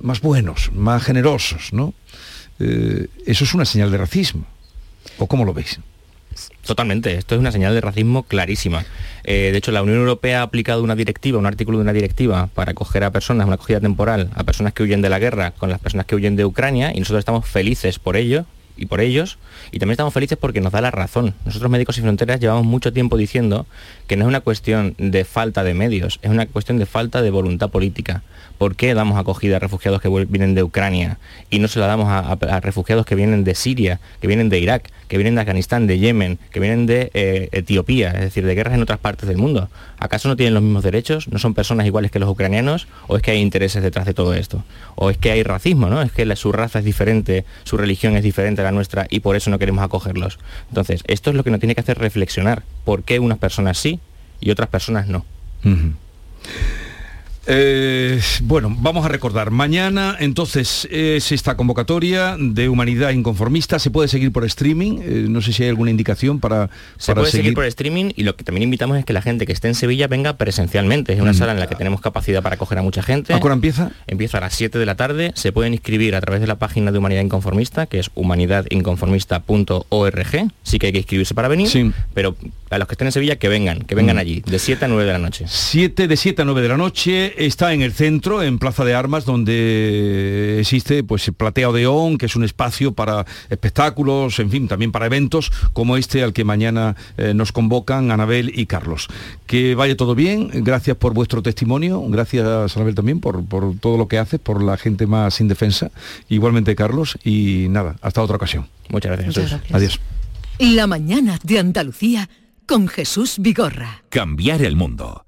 más buenos, más generosos, ¿no? Eh, eso es una señal de racismo. ¿O cómo lo veis? Totalmente, esto es una señal de racismo clarísima. Eh, de hecho, la Unión Europea ha aplicado una directiva, un artículo de una directiva para acoger a personas, una acogida temporal, a personas que huyen de la guerra con las personas que huyen de Ucrania y nosotros estamos felices por ello, y por ellos, y también estamos felices porque nos da la razón. Nosotros Médicos Sin Fronteras llevamos mucho tiempo diciendo que no es una cuestión de falta de medios, es una cuestión de falta de voluntad política. ¿Por qué damos acogida a refugiados que vienen de Ucrania y no se la damos a, refugiados que vienen de Siria, que vienen de Irak, que vienen de Afganistán, de Yemen, que vienen de eh, Etiopía, es decir, de guerras en otras partes del mundo? ¿Acaso no tienen los mismos derechos? ¿No son personas iguales que los ucranianos? ¿O es que hay intereses detrás de todo esto? ¿O es que hay racismo? ¿no? ¿Es que su raza es diferente, su religión es diferente a la nuestra y por eso no queremos acogerlos? Entonces, esto es lo que nos tiene que hacer reflexionar. ¿Por qué unas personas sí y otras personas no? Eh, bueno, vamos a recordar, mañana entonces es esta convocatoria de Humanidad Inconformista, se puede seguir por streaming, eh, no sé si hay alguna indicación para... Se puede seguir... por streaming y lo que también invitamos es que la gente que esté en Sevilla venga presencialmente, es una mm. sala en la que tenemos capacidad para acoger a mucha gente. ¿A qué empieza? Empieza a las 7 de la tarde, se pueden inscribir a través de la página de Humanidad Inconformista, que es humanidadinconformista.org, sí que hay que inscribirse para venir, pero a los que estén en Sevilla que vengan, que vengan mm. allí, de 7 a 9 de la noche. 7 de 7 a 9 de la noche está en el centro, en Plaza de Armas, donde existe pues Platea Odeón, que es un espacio para espectáculos, en fin, también para eventos como este al que mañana eh, nos convocan Anabel y Carlos. Que vaya todo bien, gracias por vuestro testimonio, gracias Anabel también por, por todo lo que haces, por la gente más indefensa, igualmente Carlos, y nada, hasta otra ocasión. Muchas gracias. Muchas gracias. Adiós. La mañana de Andalucía con Jesús Vigorra. Cambiar el mundo.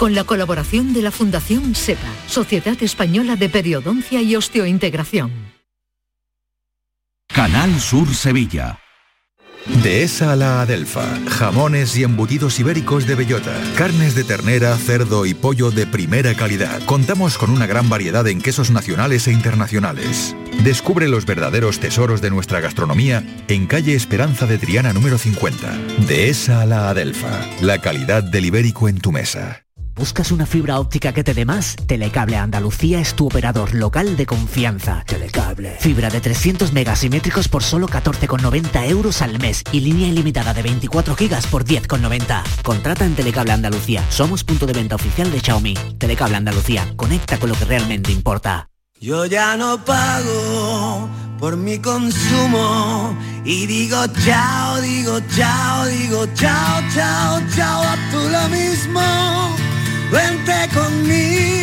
la colaboración de la Fundación SEPA, Sociedad Española de Periodoncia y Osteointegración. Canal Sur Sevilla. Dehesa a la Adelfa. Jamones y embutidos ibéricos de bellota. Carnes de ternera, cerdo y pollo de primera calidad. Contamos con una gran variedad en quesos nacionales e internacionales. Descubre los verdaderos tesoros de nuestra gastronomía en calle Esperanza de Triana número 50. Dehesa a la Adelfa. La calidad del ibérico en tu mesa. ¿Buscas una fibra óptica que te dé más? Telecable Andalucía es tu operador local de confianza. Telecable. Fibra de 300 megasimétricos por solo 14,90 euros al mes y línea ilimitada de 24 gigas por 10,90. Contrata en Telecable Andalucía. Somos punto de venta oficial de Xiaomi. Telecable Andalucía. Conecta con lo que realmente importa. Yo ya no pago por mi consumo y digo chao, digo chao, digo chao, chao, chao, a tú lo mismo. Vente conmigo,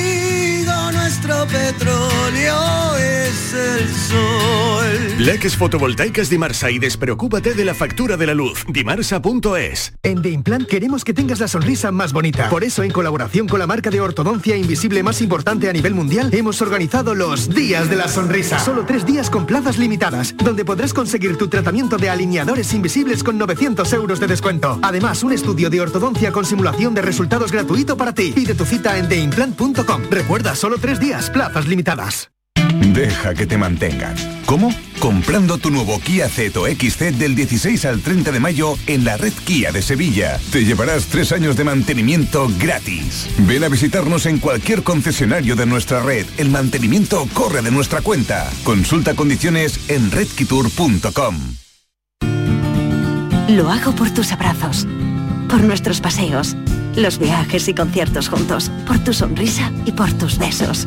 petróleo es el sol. Leques fotovoltaicas Dimarsa y despreocúpate de la factura de la luz. Dimarsa.es. En The Implant queremos que tengas la sonrisa más bonita. Por eso, en colaboración con la marca de ortodoncia invisible más importante a nivel mundial, hemos organizado los Días de la Sonrisa. Solo tres días con plazas limitadas, donde podrás conseguir tu tratamiento de alineadores invisibles con 900 euros de descuento. Además, un estudio de ortodoncia con simulación de resultados gratuito para ti. Pide tu cita en theimplant.com. Recuerda, solo tres días, plazas limitadas. Deja que te mantengan. ¿Cómo? Comprando tu nuevo Kia Ceto XC del 16 al 30 de mayo en la red Kia de Sevilla. Te llevarás tres años de mantenimiento gratis. Ven a visitarnos en cualquier concesionario de nuestra red. El mantenimiento corre de nuestra cuenta. Consulta condiciones en redkitur.com. Lo hago por tus abrazos, por nuestros paseos los viajes y conciertos juntos, por tu sonrisa y por tus besos.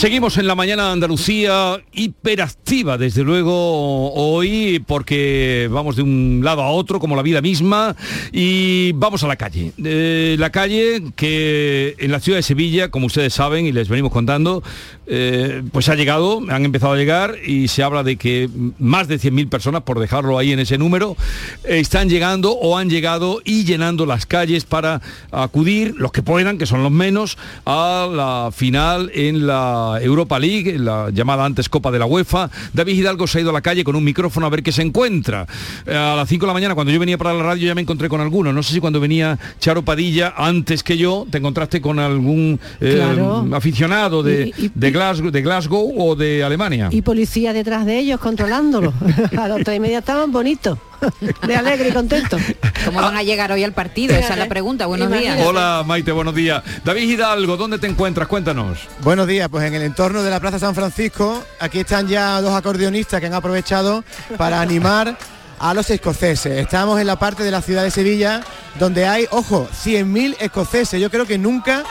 Seguimos en la mañana de Andalucía, hiperactiva desde luego hoy, porque vamos de un lado a otro, como la vida misma, y vamos a la calle. Eh, la calle que en la ciudad de Sevilla, como ustedes saben y les venimos contando, eh, pues ha llegado, han empezado a llegar y se habla de que más de 100.000 personas, por dejarlo ahí en ese número, están llegando o han llegado y llenando las calles para acudir, los que puedan, que son los menos, a la final en la Europa League, la llamada antes Copa de la UEFA. David Hidalgo se ha ido a la calle con un micrófono a ver qué se encuentra. Eh, A las 5 de la mañana, cuando yo venía para la radio, ya me encontré con algunos. No sé si cuando venía Charo Padilla, antes que yo, te encontraste con algún eh, Claro. aficionado de, Y- y- de Glasgow, de Glasgow o de Alemania. Y policía detrás de ellos controlándolo. A las tres y media estaban bonitos, de alegre y contentos. ¿Cómo van a llegar hoy al partido? Esa es la pregunta. Buenos días. Hola Maite, buenos días. David Hidalgo, ¿dónde te encuentras? Cuéntanos. Buenos días, pues en el entorno de la Plaza San Francisco, aquí están ya dos acordeonistas que han aprovechado para animar a los escoceses. Estamos en la parte de la ciudad de Sevilla donde hay, ojo, 100.000 escoceses. Yo creo que nunca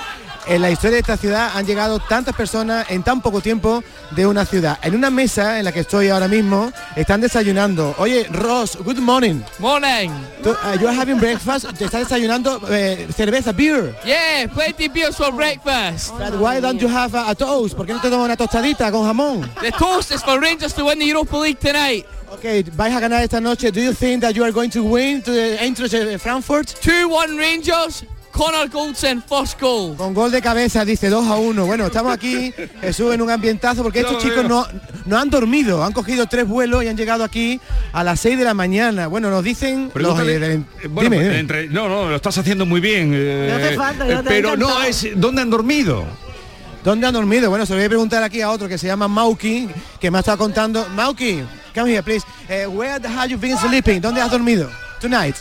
en la historia de esta ciudad han llegado tantas personas en tan poco tiempo de una ciudad. En una mesa en la que estoy ahora mismo están desayunando. Oye, Ross, good morning. Morning. Tú, uh, you are having breakfast, te estás desayunando eh, cerveza, beer. Yeah, plenty beers for breakfast. But why don't you have a, a toast? ¿Por qué no te tomas una tostadita con jamón? The toast is for Rangers to win the Europa League tonight. Okay, vais a ganar esta noche. Do you think that you are going to win to the Eintracht Frankfurt? 2-1 Rangers. First goal. Con gol de cabeza, dice 2 a 1. Bueno, estamos aquí, Jesús, en un ambientazo, porque estos chicos no, no han dormido, han cogido tres vuelos y han llegado aquí a las 6 de la mañana. Bueno, nos dicen los, eh, eh, bueno, dime, pues, dime. entre- no, no, lo estás haciendo muy bien. eh, No hace falta, no te pero no es dónde han dormido. ¿Dónde han dormido? Bueno, se lo voy a preguntar aquí a otro que se llama Mauki, que me ha estado contando. Mauki, come here, please. Eh, where have you been sleeping? ¿Dónde has dormido? Tonight.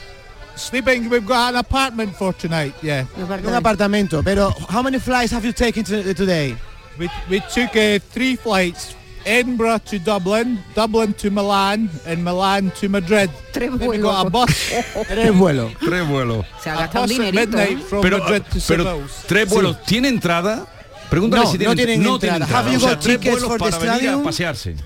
Sleeping, we've got an apartment for tonight, yeah. Un apartamento. Pero, how many flights have you taken to- today? We, we took uh, three flights. Edinburgh to Dublin, Dublin to Milan, and Milan to Madrid. We got a bus. Tres vuelos. Tres vuelos. Se ha gastado un dinerito. ¿eh? from Pero, Madrid to pero tres vuelos. ¿Tiene entrada? Pregúntale No, si no tienen, tienen entrada. Have you O sea, got tres tickets vuelos for the para venir a stadium? pasearse.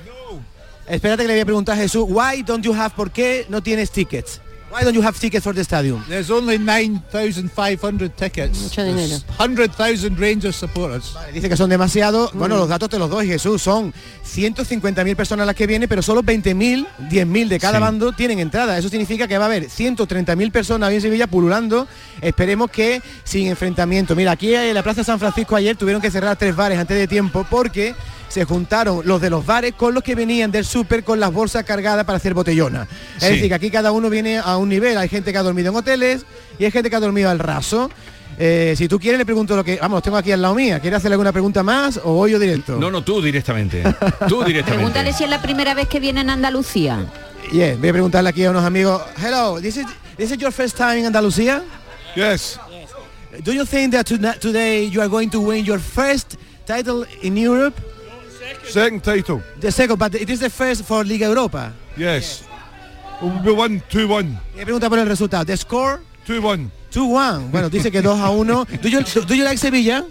Espérate que le voy a preguntar a Jesús, why don't you have, ¿por qué no tienes tickets? Why don't you have tickets for the stadium? There's only 9,500 tickets. Mucho dinero. There's 100,000 Rangers supporters. Dice que son demasiados. Bueno, los datos te los doy, Jesús. Son 150.000 personas las que vienen, pero solo 20.000, 10.000 de cada Sí. bando tienen entrada. Eso significa que va a haber 130.000 personas hoy en Sevilla pululando. Esperemos que sin enfrentamiento. Mira, aquí en la Plaza San Francisco ayer tuvieron que cerrar tres bares antes de tiempo porque se juntaron los de los bares con los que venían del súper con las bolsas cargadas para hacer botellona. Es Sí. decir, que aquí cada uno viene a un nivel. Hay gente que ha dormido en hoteles y hay gente que ha dormido al raso. Eh, si tú quieres le pregunto lo que... Vamos, tengo aquí al lado mía. ¿Quieres hacerle alguna pregunta más o voy yo directo? No, no, tú directamente. Tú directamente. Pregúntale si es la primera vez que viene en Andalucía. Yeah, voy a preguntarle aquí a unos amigos. Hello, this is, this is your first time in Andalucía? Yes. Do you think that today you are going to win your first title in Europe? Second title. The second, but it is the first for Liga Europa. Yes. We won 2-1. Me pregunta por el resultado. The score? 2-1. 2-1. Bueno, dice que 2 a 1. Do you, do you like Sevilla?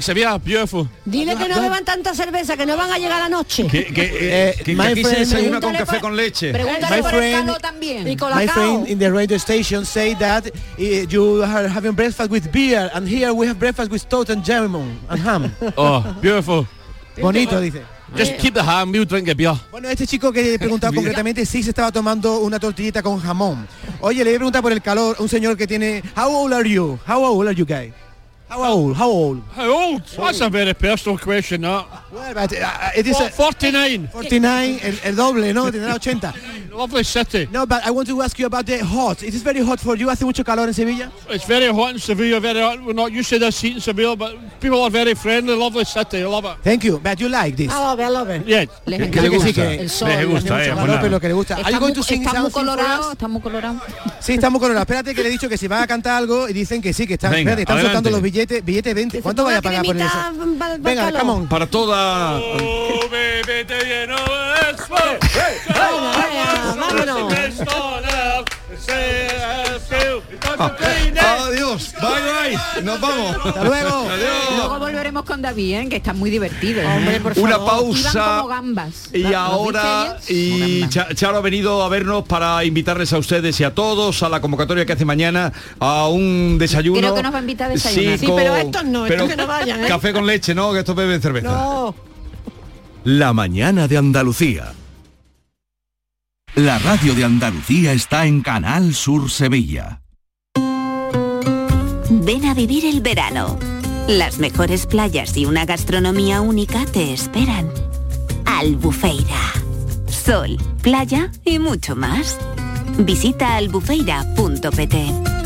Sevilla, beautiful. Dile que no beban tanta cerveza, que no van a llegar a la noche. Que, que, Eh, que- que my aquí se friend- desayuna con Pregúntale café por- con leche. Pregúntale My por el friend- calor también. Y My colacao. friend in the radio station say that eh, you are having breakfast with beer and here we have breakfast with toast and jamon and ham. Oh, beautiful. Bonito, dice. Just keep the ham, we'll drink a beer. Bueno, este chico que he preguntado concretamente sí se estaba tomando una tortillita con jamón. Oye, le voy a preguntar por el calor, un señor que tiene... How old are you? How old are you guys? How old? How old? How old? That's a very personal question, that. Well, but, uh, it is a- 49. 49, el, el doble, ¿no? Tendrá 80. Lovely city. No, but I want to ask you about the hot. It is very hot for you. ¿Hace mucho calor en Sevilla? It's very hot in Sevilla, very hot. We're not used to this heat in Sevilla, but people are very friendly, lovely city, I love it. Thank you. But you like this? I love it, I love it. Yeah. Les ¿Qué encanta. le que sí, gusta? que- El sol, Les gusta, mucho eh, calor, pues pero nada. que le gusta. Are Está you going muy, to sing está muy for colorado, está muy colorado. Sí, estamos colorados. Espérate que le he dicho que si van a cantar algo y dicen que sí, que están, Venga, espérate, están soltando los billetes, billete 20. ¿Cuánto vaya a pagar por eso? Venga, come on. Para toda... Oh, vámonos. Adiós. Bye bye. Nos vamos. Hasta luego. Luego volveremos con David, ¿eh? que está muy divertido. ¿eh? Hombre, por Una favor. pausa. Iban como gambas. Y ahora, y Cha- Charo ha venido a vernos para invitarles a ustedes y a todos a la convocatoria que hace mañana a un desayuno. Creo que nos va a invitar a desayunar. Sí, pero estos no, estos que no vayan, ¿eh? Café con leche, ¿no? Que estos beben cerveza. No. La mañana de Andalucía. La radio de Andalucía está en Canal Sur Sevilla. Ven a vivir el verano. Las mejores playas y una gastronomía única te esperan. Albufeira. Sol, playa y mucho más. Visita albufeira.pt.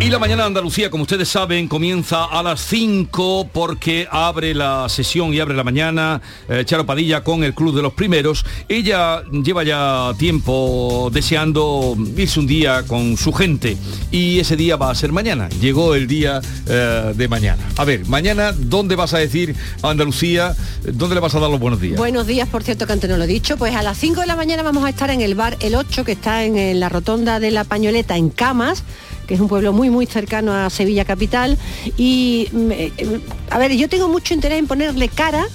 Y la mañana de Andalucía, como ustedes saben, comienza a las 5 porque abre la sesión y abre la mañana eh, Charo Padilla con el Club de los Primeros. Ella lleva ya tiempo deseando irse un día con su gente y ese día va a ser mañana. Llegó el día eh, de mañana. A ver, mañana, ¿dónde vas a decir a Andalucía? ¿Dónde le vas a dar los buenos días? Buenos días, por cierto, que antes no lo he dicho. Pues a las 5 de la mañana vamos a estar en el bar El 8, que está en, en la rotonda de la Pañoleta, en Camas que es un pueblo muy muy cercano a Sevilla capital. Y mm, eh, a ver yo tengo mucho interés en ponerle cara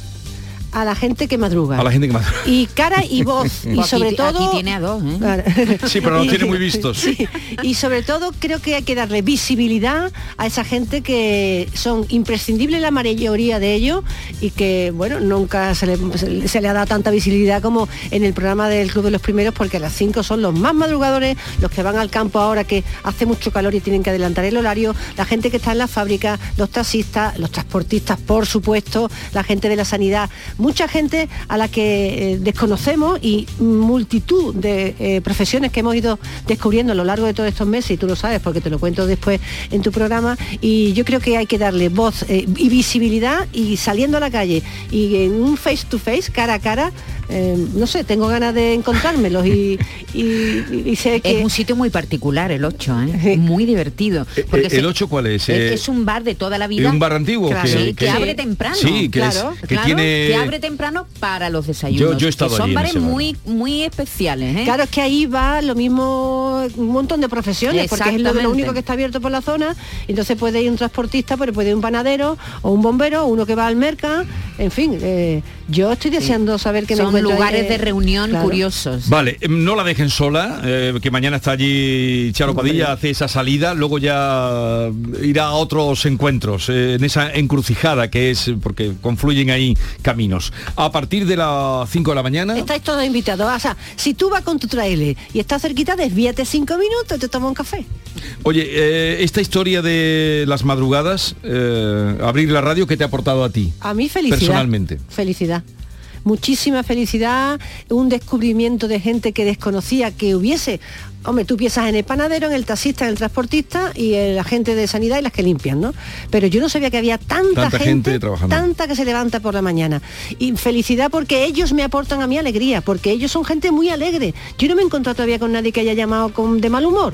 a la gente que madruga A la gente que más... y cara y voz y Pues aquí sobre todo aquí tiene a dos, ¿eh? Claro. Sí, pero los Y- tiene muy vistos. sí. y sobre todo creo que hay que darle visibilidad a esa gente que son imprescindibles la mayoría de ellos y que bueno nunca se le, se- se le ha dado tanta visibilidad como en el programa del Club de los Primeros porque a las 5 son los más madrugadores los que van al campo ahora que hace mucho calor y tienen que adelantar el horario la gente que está en la fábrica los taxistas los transportistas por supuesto la gente de la sanidad mucha gente a la que eh, desconocemos y multitud de eh, profesiones que hemos ido descubriendo a lo largo de todos estos meses y tú lo sabes porque te lo cuento después en tu programa y yo creo que hay que darle voz eh, y visibilidad y saliendo a la calle y en un face to face cara a cara eh, no sé tengo ganas de encontrármelos y, y- y sé que Es un sitio muy particular el 8, ¿eh? muy divertido. Porque ¿El se- 8 cuál es? Es, Eh, es un bar de toda la vida. un bar antiguo Claro, que- sí, que, que- abre temprano. Sí, que es- claro, que claro, tiene- que abre temprano para los desayunos. Yo- yo he estado que son allí bares bar. muy, muy especiales. ¿eh? Claro, es que ahí va lo mismo un montón de profesiones, porque es lo, único que está abierto por la zona. Entonces puede ir un transportista, pero puede ir un panadero o un bombero, uno que va al mercado. En fin, eh, yo estoy deseando saber que me Son encuentro lugares de reunión claro. curiosos. Vale, em, no la dejen sola, eh, que mañana está allí Charo Padilla, hace esa salida, luego ya irá a otros encuentros, eh, en esa encrucijada que es, porque confluyen ahí caminos. A partir de las 5 de la mañana... Estáis todos invitados. O sea, si tú vas con tu trailer y estás cerquita, desvíate cinco minutos y te tomas un café. Oye, eh, esta historia de las madrugadas, eh, abrir la radio, ¿qué te ha aportado a ti? A mí felicidad. Personalmente. Felicidad. Muchísima felicidad, un descubrimiento de gente que desconocía que hubiese Hombre, tú piensas en el panadero, en el taxista, en el transportista y el agente de sanidad y las que limpian, ¿no? Pero yo no sabía que había tanta, Tanta gente trabajando. tanta que se levanta por la mañana. Y felicidad porque ellos me aportan a mí alegría, porque ellos son gente muy alegre. Yo no me he encontrado todavía con nadie que haya llamado con, de mal humor.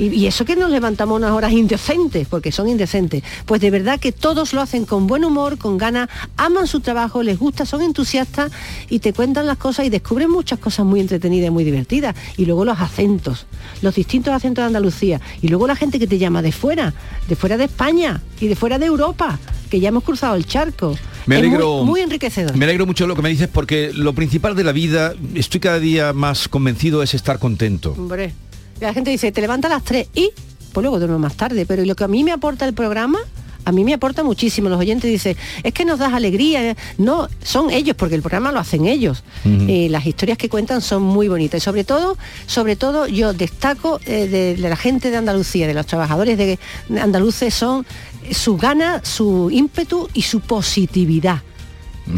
Y, y eso que nos levantamos unas horas indecentes, porque son indecentes. Pues de verdad que todos lo hacen con buen humor, con ganas, aman su trabajo, les gusta, son entusiastas y te cuentan las cosas y descubren muchas cosas muy entretenidas y muy divertidas. Y luego los acentos, los distintos acentos de Andalucía. Y luego la gente que te llama de fuera, de fuera de España y de fuera de Europa, que ya hemos cruzado el charco. Me muy- alegro, muy, enriquecedor. Me alegro mucho de lo que me dices porque lo principal de la vida, estoy cada día más convencido, es estar contento. Hombre, la gente dice, te levantas a las 3 y pues luego duermo más tarde, pero lo que a mí me aporta el programa, a mí me aporta muchísimo. Los oyentes dicen, es que nos das alegría. No, son ellos, porque el programa lo hacen ellos. Y las historias que cuentan son muy bonitas. Y sobre todo, sobre todo yo destaco eh, de, de la gente de Andalucía, de los trabajadores de andaluces, son su gana, su ímpetu y su positividad.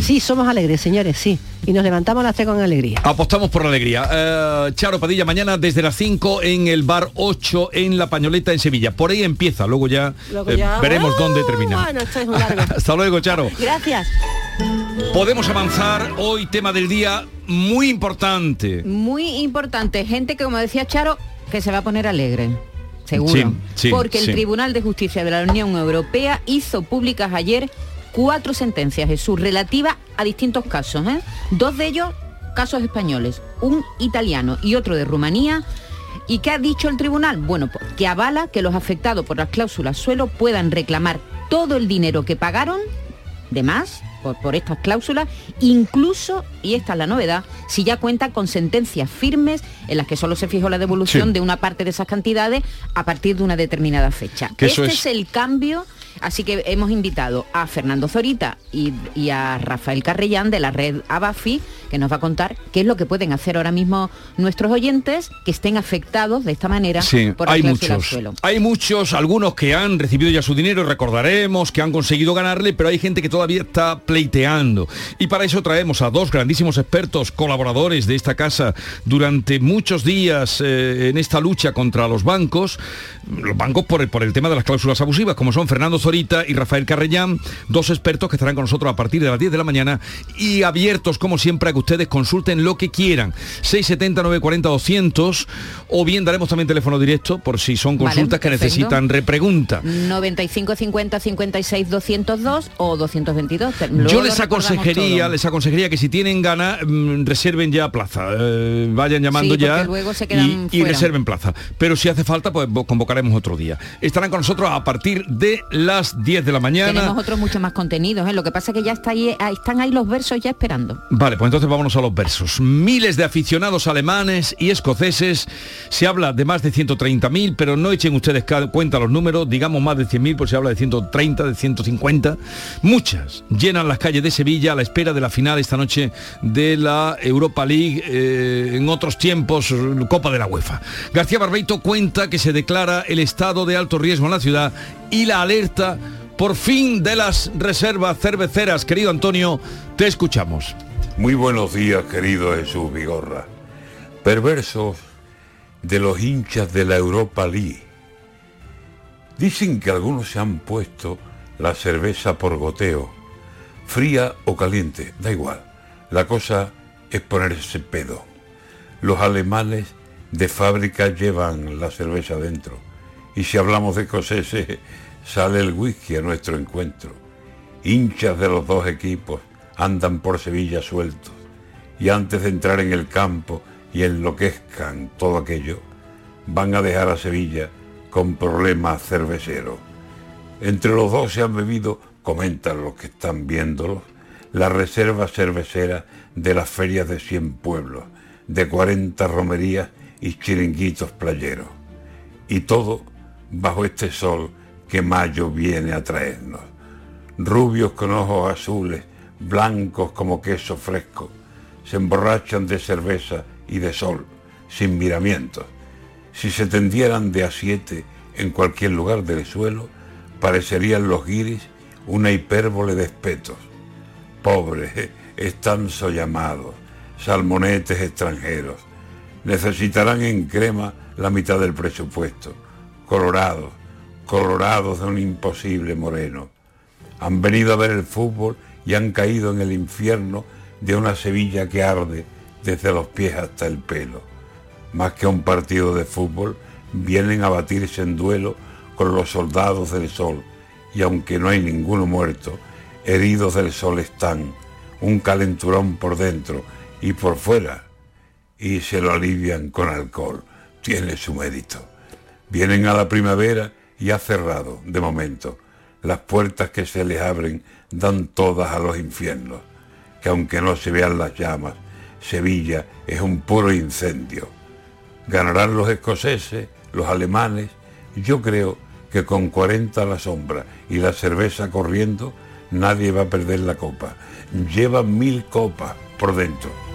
Sí, somos alegres, señores, sí. Y nos levantamos a las 3 con alegría. Apostamos por la alegría. Eh, Charo Padilla, mañana desde las 5 en el bar 8 en La Pañoleta en Sevilla. Por ahí empieza, luego ya, Luego eh, veremos dónde termina. Bueno, esto es muy largo. Hasta luego, Charo. Gracias. Podemos avanzar hoy, tema del día muy importante. Muy importante, gente que como decía Charo, que se va a poner alegre. Seguro. Sí, sí, Porque el sí. Tribunal de Justicia de la Unión Europea hizo públicas ayer cuatro sentencias, Jesús, relativas a distintos casos. ¿eh? Dos de ellos casos españoles, un italiano y otro de Rumanía. ¿Y qué ha dicho el tribunal? Bueno, pues, que avala que los afectados por las cláusulas suelo puedan reclamar todo el dinero que pagaron de más por, por estas cláusulas, incluso, y esta es la novedad, si ya cuenta con sentencias firmes en las que solo se fijó la devolución Sí. de una parte de esas cantidades a partir de una determinada fecha. Que este es- el cambio, así que hemos invitado a Fernando Zorita y, y a Rafael Carrellán de la red Abafi, que nos va a contar qué es lo que pueden hacer ahora mismo nuestros oyentes que estén afectados de esta manera Sí, por hay muchos. suelo. Hay muchos, algunos que han recibido ya su dinero, recordaremos, que han conseguido ganarle, pero hay gente que todavía está pleiteando. Y para eso traemos a dos grandísimos expertos, colaboradores de esta casa durante muchos días eh, en esta lucha contra los bancos, los bancos por el, por el tema de las cláusulas abusivas, como son Fernando Zorita y Rafael Carrellán, dos expertos que estarán con nosotros a partir de las 10 de la mañana y abiertos como siempre a que ustedes consulten lo que quieran. 670 940 200 o bien daremos también teléfono directo por si son Vale, consultas que necesitan repregunta. 95 50 56 202 o 222. Luego Yo les aconsejaría, les aconsejaría que si tienen ganas mm, reserven ya plaza, eh, vayan llamando Sí, ya luego se quedan y, y reserven plaza. Pero si hace falta, pues vo- convocaremos otro día. Estarán con nosotros a partir de las 10 de la mañana. Tenemos otros muchos más contenidos, ¿eh? lo que pasa es que ya está ahí, ahí están ahí los versos ya esperando. Vale, pues entonces vámonos a los versos. Miles de aficionados alemanes y escoceses. Se habla de más de 130.000, pero no echen ustedes cuenta los números, digamos más de 100.000, pues se habla de 130, de 150. Muchas llenan las calles de Sevilla a la espera de la final esta noche de la Europa League, eh, en otros tiempos Copa de la UEFA. García Barbeito cuenta que se declara el estado de alto riesgo en la ciudad y la alerta por fin de las reservas cerveceras. Querido Antonio, te escuchamos. Muy buenos días, querido Jesús Vigorra. Perversos de los hinchas de la Europa League. Dicen que algunos se han puesto la cerveza por goteo, fría o caliente, da igual. La cosa es ponerse pedo. Los alemanes de fábrica llevan la cerveza dentro. Y si hablamos de escoceses, sale el whisky a nuestro encuentro. Hinchas de los dos equipos andan por Sevilla sueltos. Y antes de entrar en el campo y enloquezcan todo aquello, van a dejar a Sevilla con problemas cerveceros. Entre los dos se han bebido, comentan los que están viéndolos, la reserva cervecera de las ferias de 100 pueblos, de 40 romerías y chiringuitos playeros. Y todo bajo este sol que mayo viene a traernos. Rubios con ojos azules, blancos como queso fresco, se emborrachan de cerveza y de sol, sin miramientos. Si se tendieran de a siete en cualquier lugar del suelo, parecerían los guiris una hipérbole de espetos. Pobres, están sollamados, salmonetes extranjeros. Necesitarán en crema la mitad del presupuesto. Colorados, colorados de un imposible moreno. Han venido a ver el fútbol y han caído en el infierno de una Sevilla que arde desde los pies hasta el pelo. Más que un partido de fútbol, vienen a batirse en duelo con los soldados del sol y aunque no hay ninguno muerto, heridos del sol están, un calenturón por dentro y por fuera, y se lo alivian con alcohol. Tiene su mérito. Vienen a la primavera y ha cerrado, de momento. Las puertas que se les abren dan todas a los infiernos, que aunque no se vean las llamas, Sevilla es un puro incendio. Ganarán los escoceses, los alemanes, yo creo que con 40 a la sombra y la cerveza corriendo, nadie va a perder la copa. Lleva mil copas por dentro.